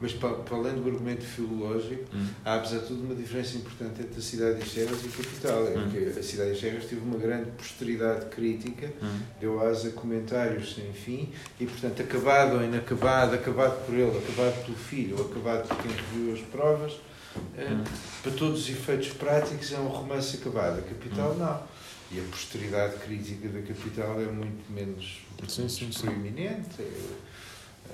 Mas para, para além do argumento filológico, hum, há apesar de tudo uma diferença importante entre a cidade de Serras e a capital. É Hum. que a cidade de Serras teve uma grande posteridade crítica, hum, deu asa a comentários sem fim e, portanto, acabado ou inacabado, acabado por ele, acabado pelo filho ou acabado por quem reviu as provas, eh, hum. para todos os efeitos práticos é um romance acabado. A capital não. E a posteridade crítica da capital é muito menos Sim, sim, sim. proeminente. É,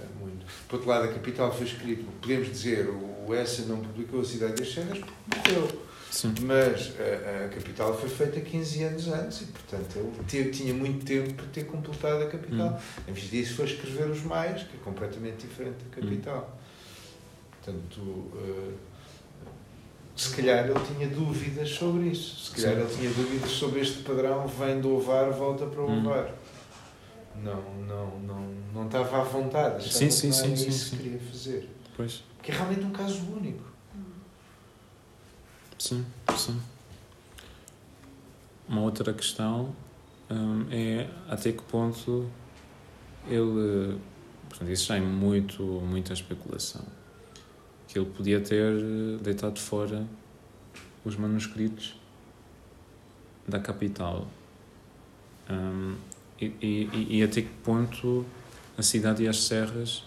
é muito. Por outro lado, a capital foi escrito, podemos dizer, o Essa não publicou a Cidade das Cenas porque morreu. Sim. Mas a, a capital foi feita 15 anos antes e, portanto, ele tinha muito tempo para ter completado a capital. Hum. Em vez disso, foi escrever os mais, que é completamente diferente da capital. Portanto, eh, se calhar ele tinha dúvidas sobre isso. Se calhar Sim. ele tinha dúvidas sobre este padrão, vem do ovar, volta para o Hum. ovar. Não, não, não, não estava à vontade. achava Sim, que sim, sim, isso sim, que queria fazer. Pois. Que é realmente um caso único. Sim, sim. Uma outra questão hum, é até que ponto ele. Portanto, isso já é muito, muita especulação. Que ele podia ter eh, deitado fora os manuscritos da capital. Hum, e, e, e até que ponto a cidade e as serras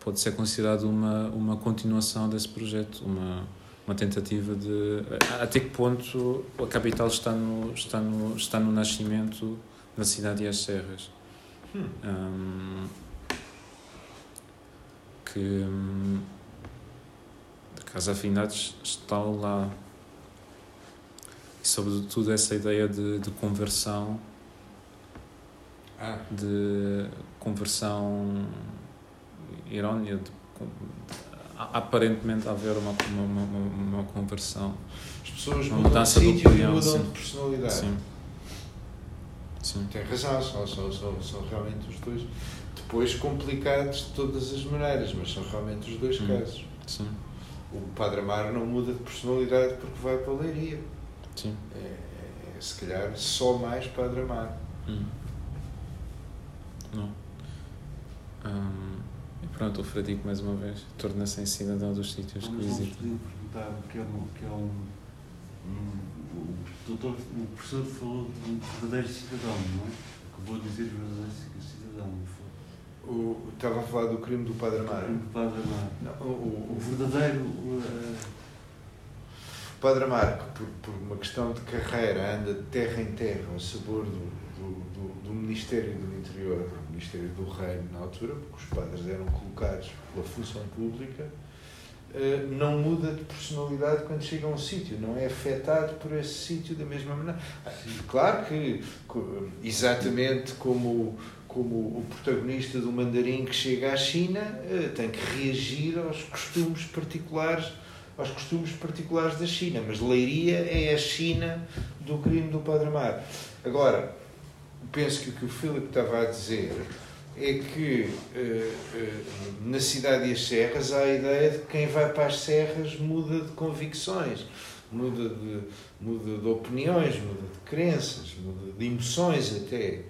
pode ser considerado uma, uma continuação desse projeto, uma, uma tentativa de até que ponto a capital está no está no está no nascimento da cidade e as serras Hum. Hum, que hum, a casa Afinados está lá e sobretudo essa ideia de, de conversão Ah, de conversão irónia de, aparentemente haver uma, uma, uma, uma conversão as pessoas Uma mudam de mudança de sítio e opinião, mudam sim. de personalidade. sim sim Tem razão, são, são, são, são realmente os dois. Depois complicados de todas as maneiras, mas são realmente os dois Hum. casos. sim O Padre Amaro não muda de personalidade porque vai para a Leiria. sim É, é, é, se calhar só mais Padre Amaro. Hum. Não Hum, e pronto o Fradico mais uma vez torna-se em cidadão dos sítios que visita poder perguntar o que é um. Que é um, um o, doutor, o professor falou de um verdadeiro cidadão, não é? Acabou de dizer verdadeiro cidadão, não foi? O, estava a falar do crime do Padre Amaro. O Padre Amaro. Não, o, o, verdadeiro. uh, Padre Amaro, que por, por uma questão de carreira, anda de terra em terra ao sabor do, do, do, do Ministério do Interior, do Ministério do Reino na altura, porque os padres eram colocados pela função pública, eh, não muda de personalidade quando chega a um sítio, não é afetado por esse sítio da mesma maneira. Ah, Claro que, exatamente como, como o protagonista do mandarim que chega à China, eh, tem que reagir aos costumes particulares aos costumes particulares da China, mas Leiria é a China do crime do Padre Amaro. Agora, penso que o que o Filipe estava a dizer é que eh, eh, na cidade e as serras há a ideia de que quem vai para as serras muda de convicções, muda de, muda de opiniões, muda de crenças, muda de emoções até.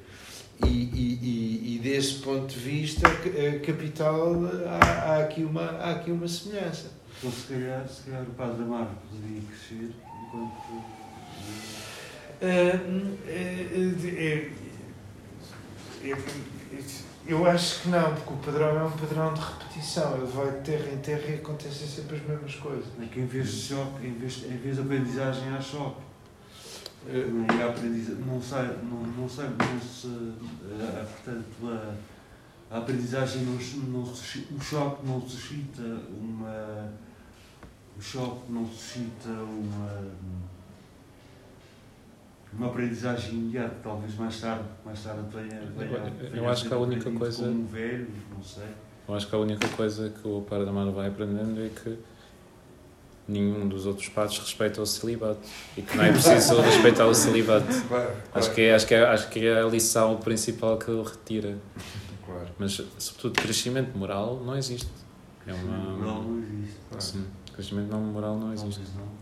E, e, e, e desse ponto de vista, a capital, há, há, aqui, uma, há aqui uma semelhança. Então, se calhar, se calhar o Padre Amaro poderia crescer enquanto. Eu acho que não, porque o padrão é um padrão de repetição. Ele vai de terra em terra e acontecem sempre as mesmas coisas. É que em vez de choque, em vez, em vez de aprendizagem, há choque. E a aprendizagem não sai, não, não sai, não se, eh, portanto, a, a aprendizagem não, não o choque não suscita uma, o choque não suscita uma, uma aprendizagem imediata, talvez mais tarde, mais tarde venha, venha, eu, eu acho que a única coisa como velho, não sei. Eu acho que a única coisa que o Paradamar vai aprendendo é que nenhum dos outros padres respeita o celibato e que não é preciso [LAUGHS] respeitar o celibato. Claro, Acho, que é, acho, que é, acho que é a lição principal que ele retira. Claro. Mas, sobretudo, crescimento moral não existe. É uma. Moral não existe. Sim, crescimento não, moral não existe. Talvez não.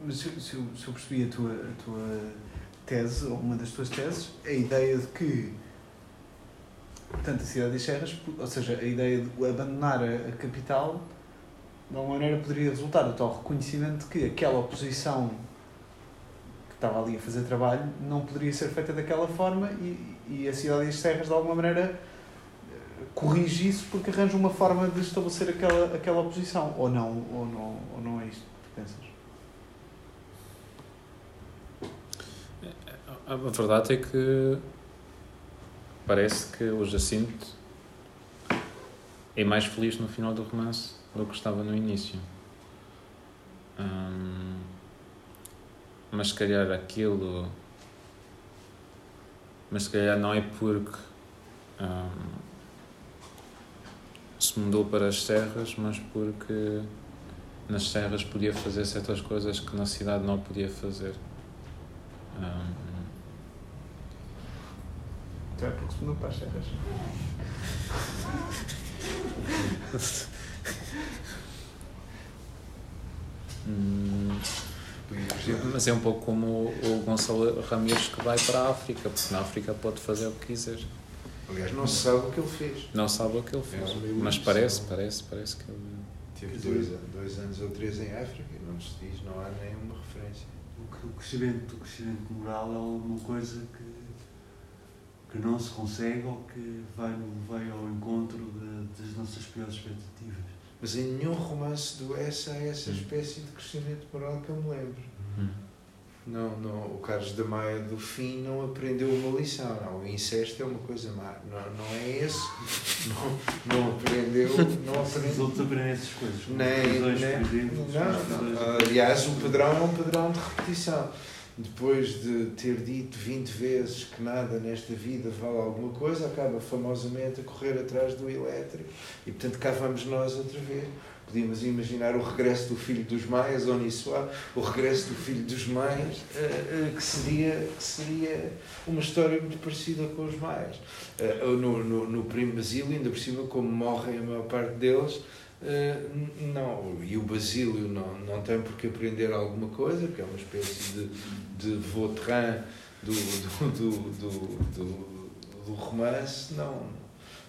Mas se, se, eu, se eu percebi a tua, a tua tese, ou uma das tuas teses, a ideia de que tanto a cidade das serras, ou seja, a ideia de abandonar a, a capital, de alguma maneira poderia resultar do tal reconhecimento de que aquela oposição que estava ali a fazer trabalho não poderia ser feita daquela forma e, e a cidade das serras, de alguma maneira, eh, corrige isso porque arranja uma forma de estabelecer aquela, aquela oposição. Ou não, ou não, ou não é isto que pensas? A verdade é que parece que o Jacinto é mais feliz no final do romance do que estava no início. Hum, mas se calhar aquilo. Mas se calhar não é porque hum, se mudou para as serras, mas porque nas serras podia fazer certas coisas que na cidade não podia fazer. Hum, Então é porque se mudou para as serras. Hum, mas é um pouco como o Gonçalo Ramírez que vai para a África, porque na África pode fazer o que quiser. Aliás, não se sabe o que ele fez. Não sabe o que ele fez, É, mas parece, parece, parece que ele. Teve dois, dois anos ou três em África e não se diz, não há nenhuma referência. O crescimento, o crescimento moral é alguma coisa que, que não se consegue ou que vai, no- vai ao encontro de- das nossas piores expectativas. Mas em nenhum romance do essa há essa espécie de crescimento moral que eu me lembro. Hum. Não, não, o Carlos da Maia do fim não aprendeu uma lição. Não, o incesto é uma coisa má. Não, não é esse. [LAUGHS] Não, não aprendeu. Não Os aprendeu. outros aprendem essas coisas. Nem, os nem, os não, dois- não. Aliás, o padrão é um padrão de repetição. Depois de ter dito 20 vezes que nada nesta vida vale alguma coisa, acaba famosamente a correr atrás do elétrico. E portanto cá vamos nós outra vez. Podíamos imaginar o regresso do filho dos Maias, Onissuá, o regresso do filho dos Maias, eh, eh, que seria, que seria uma história muito parecida com os Maias. Eh, No, no, no Primo Basílio, ainda por cima, como morrem a maior parte deles, eh, não, e o Basílio não, não tem por que aprender alguma coisa, porque é uma espécie de, de Vautrin do, do, do, do, do, do romance, não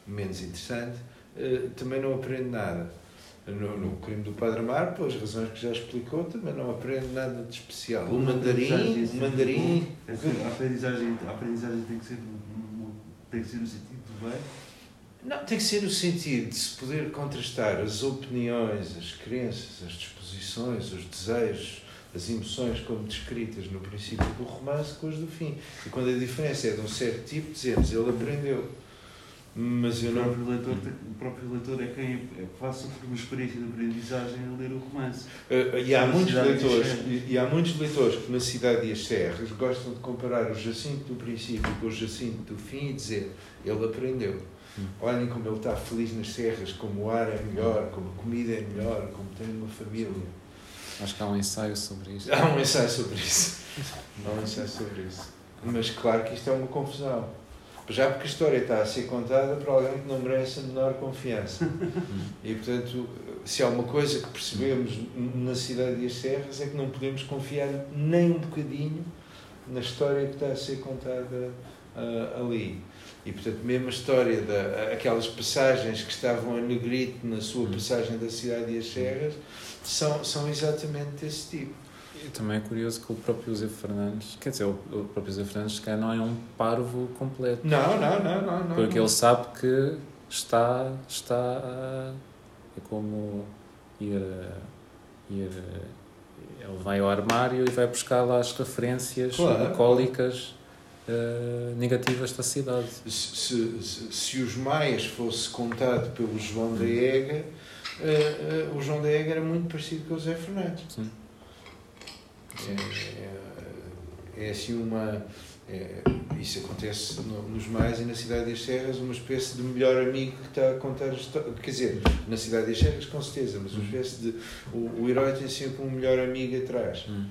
menos interessante, eh, também não aprende nada. No, no crime do Padre Amaro, pelas razões que já explicou, também não aprende nada de especial. O mandarim, o mandarim, É assim, A aprendizagem, a aprendizagem tem que ser, tem que ser no sentido do bem. Não, tem que ser no sentido de se poder contrastar as opiniões, as crenças, as disposições, os desejos, as emoções como descritas no princípio do romance com as do fim. E quando a diferença é de um certo tipo, dizemos, ele aprendeu. Mas eu O não. próprio leitor, o próprio leitor é quem é, passa por uma experiência de aprendizagem a ler o romance. Eh, e há Na muitos leitores, e, e há muitos leitores que na Cidade e as Serras gostam de comparar o Jacinto do princípio com o Jacinto do fim e dizer, ele aprendeu. Hum. Olhem como ele está feliz nas serras, como o ar é melhor, como a comida é melhor, como tem uma família. Acho que há um ensaio sobre isto. Há um ensaio sobre isso. Há um ensaio sobre isso. Mas claro que isto é uma confusão. Já porque a história está a ser contada por alguém que não merece a menor confiança. E portanto, se há uma coisa que percebemos na cidade e as serras é que não podemos confiar nem um bocadinho na história que está a ser contada ah, ali. E portanto, mesmo a história da aquelas passagens que estavam a negrito na sua passagem da cidade e as serras são, são exatamente desse tipo. E também é curioso que o próprio José Fernandes, quer dizer, o o próprio José Fernandes, calhar, não é um parvo completo. Não, não, não, não. não Porque não. ele sabe que está, está a, é como ir, a- ir ele vai ao armário e vai buscar lá as referências Claro. bucólicas eh, negativas da cidade. Se, se, se- os maias fosse contado pelo João da Ega, eh, eh, o João da Ega era muito parecido com o Zé Fernandes. Sim. É, é, é assim uma. é, isso acontece no- nos maias e na Cidade das Serras, uma espécie de melhor amigo que está a contar a história. Quer dizer, na Cidade das Serras, com certeza, mas uma espécie de. O, o herói tem sempre um melhor amigo atrás. Hum.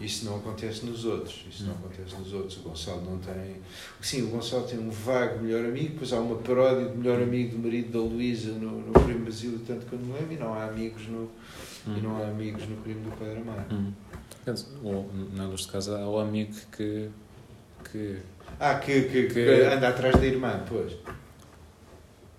Isso não acontece nos outros. Isso não Hum. acontece nos outros. O Gonçalo não tem. Sim, o Gonçalo tem um vago melhor amigo, depois há uma paródia de melhor amigo do marido da Luísa no, no Primo Basílio, tanto que eu me lembro, e não há amigos no, e Hum. não há amigos no crime do Padre Amaro. Hum. Ou, na luz de casa há o amigo que, que Ah, que, que, que Que- anda atrás da irmã, pois.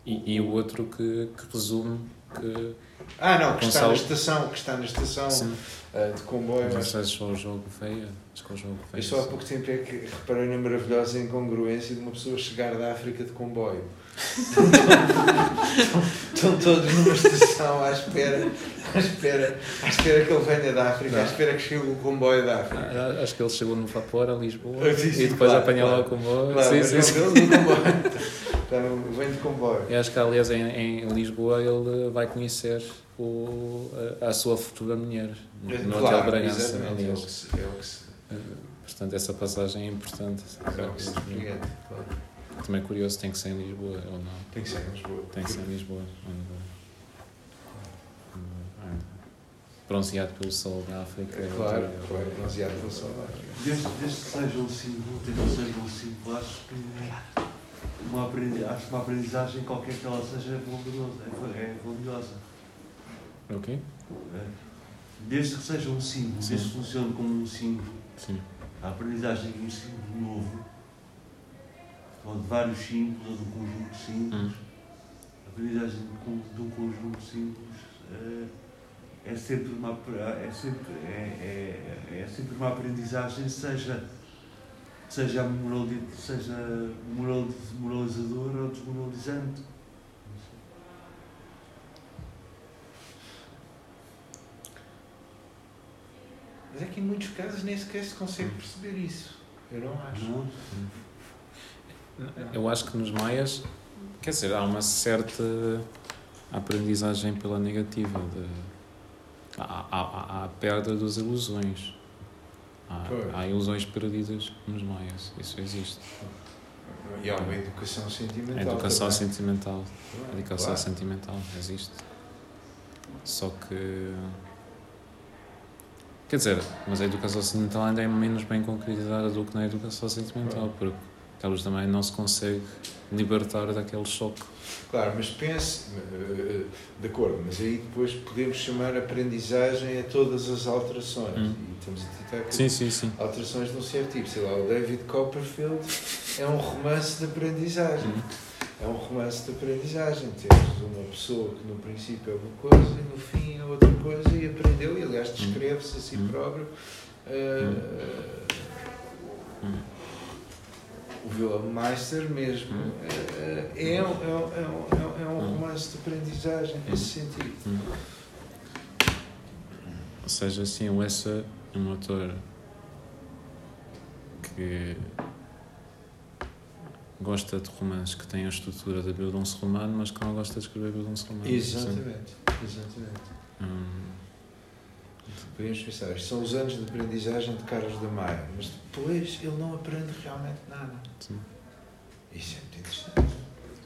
e, e o outro que, que resume que Ah, não, que está na Gonçalo- estação, que está na estação sim, ah, de comboio. se só o jogo veio, acho o jogo Eu veio. só há pouco tempo é que reparei na maravilhosa incongruência de uma pessoa chegar da África de comboio. [LAUGHS] Estão todos numa estação à espera, à espera, à espera que ele venha da África, à Não. espera que chegue o comboio da África. Ah, Acho que ele chegou no vapor a Lisboa Ah, sim, e depois claro, apanhou claro. lá o comboio. Claro, sim, mas sim, sim. comboio. Está no- Vem de comboio. Eu acho que, aliás, em, em Lisboa ele vai conhecer a, a sua futura mulher no É, Claro, Hotel Bragança, exatamente, é o que se- é o que se- Eh, Portanto, essa passagem é importante. é o que se compreende, claro. Também é curioso, tem que ser em Lisboa ou não? Tem que ser em Lisboa. Tem que ser em Lisboa. Onde, onde, onde, bronzeado pelo sol da África. É é claro, claro, bronzeado pelo sol da África. Desde, desde que seja um símbolo, desde que seja um símbolo, acho que uma, aprendi, acho que uma aprendizagem, qualquer que ela seja, é valorosa. É, é valiosa. O quê? É. Desde que seja um símbolo, desde que funcione como um símbolo, Sim. a aprendizagem de um símbolo novo, ou de vários símbolos, ou de um conjunto de símbolos, Hum. a aprendizagem de, um- conjunto de símbolos é, é sempre uma é sempre é, é, é sempre uma aprendizagem seja seja morali- seja moral- moralizadora ou desmoralizante Mas é que em muitos casos nem sequer se consegue perceber isso. Eu não acho. não Eu acho que nos maias, quer dizer, há uma certa aprendizagem pela negativa. De, há, há, há a perda das ilusões. Há, há ilusões perdidas nos maias. Isso existe. E há uma educação sentimental. A educação também. sentimental. A educação Claro. sentimental existe. Só que. Quer dizer, mas a educação sentimental ainda é menos bem concretizada do que na educação sentimental, porque elas também não se consegue libertar daquele choque. Claro, mas pense, eh, de acordo, mas aí depois podemos chamar aprendizagem a todas as alterações. Hum. E estamos a tentar que Sim, sim, sim. alterações de um certo tipo. Sei lá, o David Copperfield é um romance de aprendizagem. Hum. É um romance de aprendizagem. Temos uma pessoa que no princípio é uma coisa e no fim é outra coisa e aprendeu, e aliás descreve-se a si Hum. próprio. eh, Hum. O mesmo eh, é, é, um- é, um- é, um- é um Hum. romance de aprendizagem nesse sentido. Ou seja, assim, o Essa é um autor que gosta de romances que têm a estrutura da Bildungs romano, mas que não gosta de escrever Bildungs romano. Exatamente, exatamente. Hum, Podemos pensar, estes são os anos de aprendizagem de Carlos da Maia, mas depois ele não aprende realmente nada. sim. Isso é muito interessante.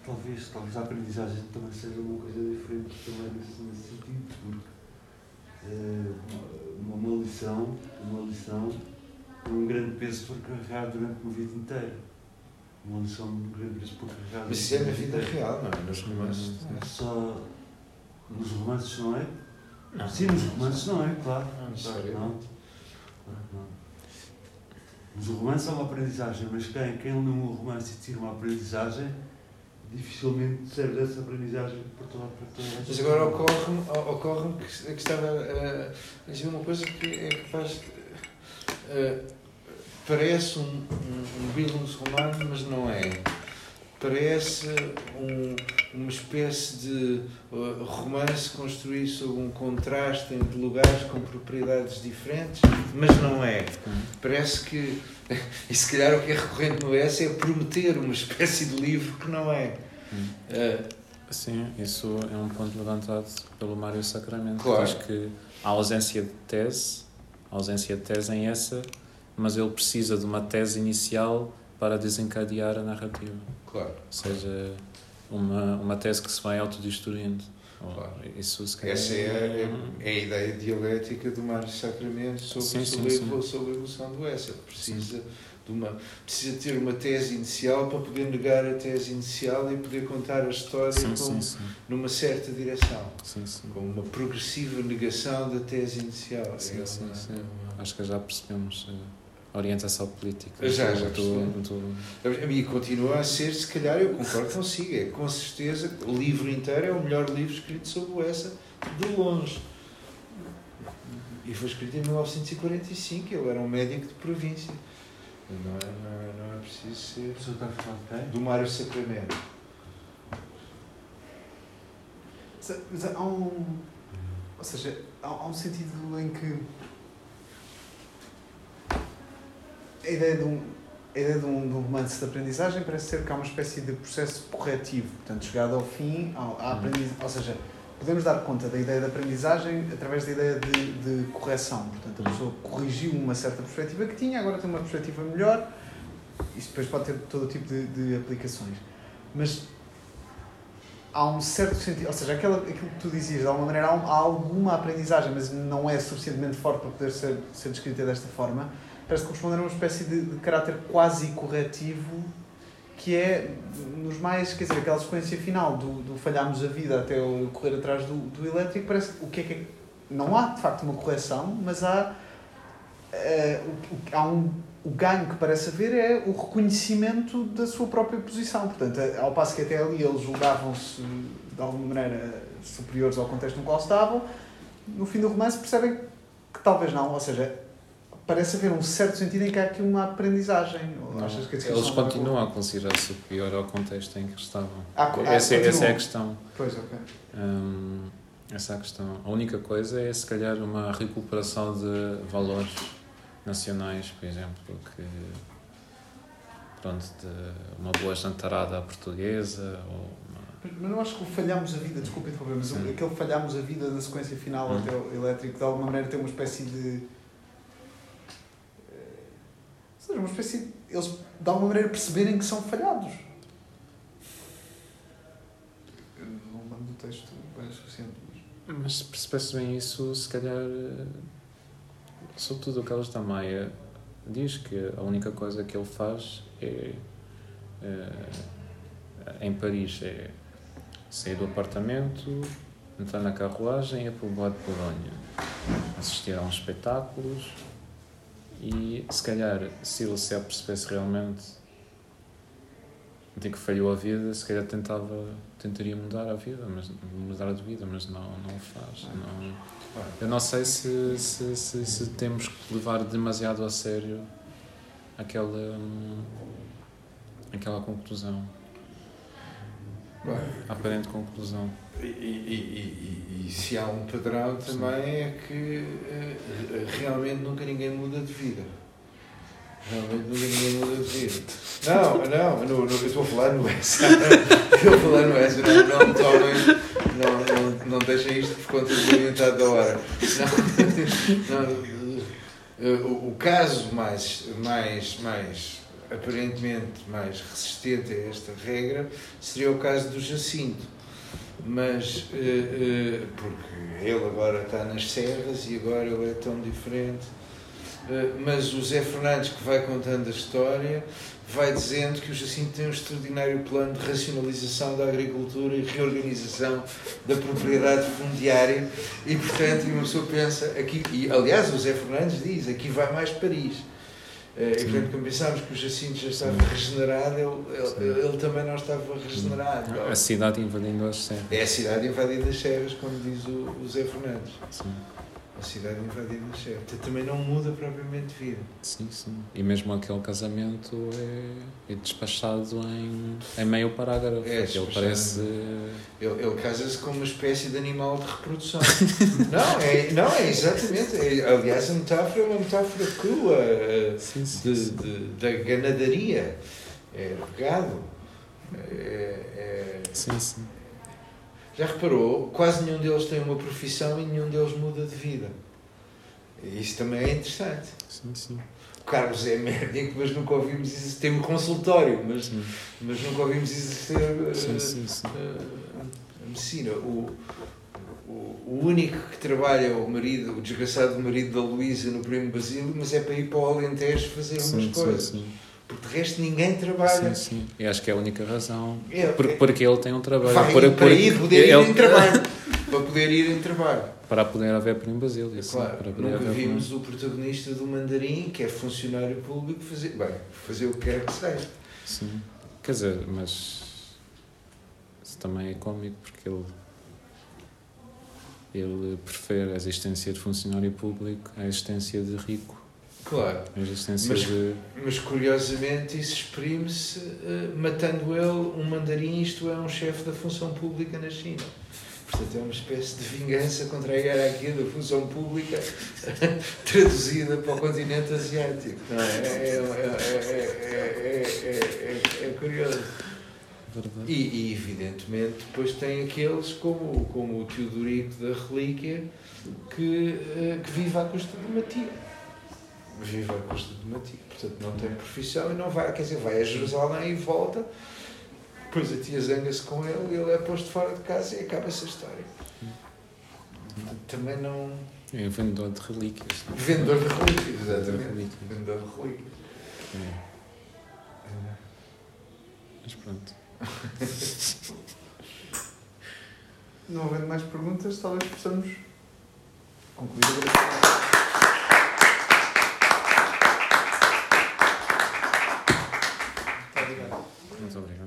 talvez talvez a aprendizagem também seja uma coisa diferente também nesse, nesse sentido porque eh, uma, uma lição uma lição um grande peso por carregar durante uma vida inteira uma lição de grande peso por carregar Mas isso é na vida real, não é? Nos romances. não é? Só nos romances não é? Não. Sim, nos romances não é, claro. Não Claro não. Não. Mas o romance é uma aprendizagem, mas quem, quem lê um romance e tira uma aprendizagem, dificilmente serve dessa aprendizagem para toda, para toda Mas agora ocorre-me ocorre que, que estava a dizer uma coisa que é capaz. eh, parece um, um, um Bildungsroman, mas não é. Parece um, uma espécie de uh, romance construído sobre um contraste entre lugares com propriedades diferentes, mas não é. Parece que, [LAUGHS] e se calhar o que é recorrente no S é prometer uma espécie de livro que não é. Uh, Sim, isso é um ponto levantado pelo Mário Sacramento. Claro. Diz que a ausência de tese, a ausência de tese em essa, mas ele precisa de uma tese inicial para desencadear a narrativa. claro. Ou seja, uma, uma tese que se vai autodestruindo. Claro. Isso se Essa é, a- é a ideia dialética do Mário Sacramento sobre, Sim, sobre, sim, sobre a evolução do S. Ele precisa, de uma, precisa ter uma tese inicial para poder negar a tese inicial e poder contar a história com, numa certa direção, sim, sim. com uma progressiva negação da tese inicial. Sim, É uma-. Acho que já percebemos eh, orientação política. Já, já do- percebi. do- E continua a ser, se calhar, eu concordo consigo, é com certeza, o livro inteiro é o melhor livro escrito sobre o Essa, de longe. E foi escrito em 1945, ele era um médico de província. Não é, não é, não é preciso ser. Está a falar de quem? Do Mário Sacramento. Mas, mas há um. Ou seja, há, há um sentido em que. A ideia de um, a ideia de um, de um romance de aprendizagem parece ser que há uma espécie de processo corretivo. Portanto, chegado ao fim, ao- à aprendiz, ou seja, podemos dar conta da ideia de aprendizagem através da ideia de, de correção. Portanto, a pessoa corrigiu uma certa perspectiva que tinha, agora tem uma perspectiva melhor. Isto depois pode ter todo o tipo de, de aplicações. Mas há um certo sentido, ou seja, aquela, aquilo que tu dizias, de alguma maneira há, um- há alguma aprendizagem, mas não é suficientemente forte para poder ser, ser descrita desta forma, parece corresponder a uma espécie de, de caráter quase corretivo que é nos mais, quer dizer, aquela sequência final do, do falharmos a vida até o correr atrás do, do elétrico, parece que o que é que é, não há de facto uma correção, mas há, o, o- há um, o ganho que parece haver é o reconhecimento da sua própria posição. Portanto, eh, ao passo que até ali eles julgavam-se de alguma maneira superiores ao contexto no qual estavam, no fim do romance percebem que talvez não. Ou seja, parece haver um certo sentido em que há aqui uma aprendizagem. Não, achas que eles é continuam a considerar superior ao contexto em que estavam. Ah, ah, essa, essa é a questão. Pois, ok. Hum, essa é a questão. A única coisa é, se calhar, uma recuperação de valores nacionais, por exemplo, que pronto, de uma boa jantarada à portuguesa ou Mas não acho que o falhamos a vida, desculpa interromper, mas Sim. aquele falhamos a vida da sequência final Hum. até o elétrico, de alguma maneira tem uma espécie de. Seja, uma espécie. de- Eles de alguma maneira perceberem que são falhados. Eu não lembro do texto bem o suficiente. Mas... Mas se percebesse bem isso, se calhar, eh, sobretudo o Carlos da Maia diz que a única coisa que ele faz é, eh, em Paris é sair do apartamento, entrar na carruagem e ir para o Bois de Bolonha, assistir a uns espetáculos e se calhar se ele se apercebesse realmente de que falhou a vida, se calhar tentava, tentaria mudar a vida, mas mudar de vida, mas não, não o faz. Não, eu não sei se, se, se, se temos que levar demasiado a sério aquela, aquela conclusão, Bem, aparente conclusão. E, e, e, e, se há um padrão também é que eh, realmente nunca ninguém muda de vida. Realmente nunca ninguém muda de vida. Não, não, no, no, eu estou a falar no S. Estou a falar no S, não, não tomem, não, não, não deixem isto por conta do orientado da hora. Não, [LAUGHS] não, eh, o, o caso mais, mais, mais aparentemente mais resistente a esta regra seria o caso do Jacinto mas eh, porque ele agora está nas serras e agora ele é tão diferente. Eh, mas o Zé Fernandes que vai contando a história vai dizendo que o Jacinto tem um extraordinário plano de racionalização da agricultura e reorganização da propriedade fundiária. E portanto uma pessoa pensa aqui e aliás o Zé Fernandes diz aqui vai mais Paris e Sim. portanto quando pensámos que o Jacinto já estava regenerado ele, ele, ele também não estava regenerado A cidade invadindo as serras. é a cidade invadida das serras, como diz o, o Zé Fernandes. Sim. A cidade invadida o céu. Também não muda propriamente de vida. Sim, sim. E mesmo aquele casamento é, é despachado em, em meio parágrafo. É, ele parece. Ele, ele casa-se com uma espécie de animal de reprodução. [LAUGHS] não, é, não, é exatamente. É, aliás, a metáfora é uma metáfora crua eh, Sim, de, de- da ganadaria. É regado. É, é- Sim, sim. Já reparou? Quase nenhum deles tem uma profissão e nenhum deles muda de vida. Isso também é interessante. Sim, sim. O Carlos é médico, mas nunca ouvimos existir. Tem um consultório, mas, Sim, mas nunca ouvimos existir eh, sim, sim. sim. eh, a medicina. O, o, o único que trabalha é o marido, o desgraçado marido da Luísa no Primo Basílio, mas é para ir para o Alentejo fazer Sim, umas sim, coisas. sim. Porque de resto ninguém trabalha. Sim, sim. E acho que é a única razão. É, Porque, é- porque ele tem um trabalho. vai Por- para por- ir poder ir ele- em [LAUGHS] trabalho. para poder ir em trabalho. Para poder haver Primo Basílio. sim, Claro, para poder nunca vimos o protagonista do Mandarim, que é funcionário público, fazer, bem, fazer o que quer que seja. Sim. Quer dizer, mas. Isso também é cómico porque ele. Ele prefere a existência de funcionário público à existência de rico. Claro. A existência Mas- de. Mas curiosamente isso exprime-se eh, matando ele um mandarim, isto é, um chefe da função pública na China. Portanto, é uma espécie de vingança contra a hierarquia da função pública [LAUGHS] traduzida para o continente asiático. É? É, é, é, é, é, é, curioso. E, e, evidentemente depois tem aqueles como, como o Teodorico da Relíquia que, eh, que vive à custa de Matia. Vive à custa de Matia. Portanto, não tem profissão e não vai, quer dizer, vai a Jerusalém e volta. Depois a tia zanga-se com ele e ele é posto fora de casa e acaba-se a história. Portanto, também não. É vendedor de relíquias. Vendedor de relíquias, exatamente. relíquias. Vendedor de relíquias. É. Mas pronto. Não havendo mais perguntas, talvez possamos concluir agora. sobre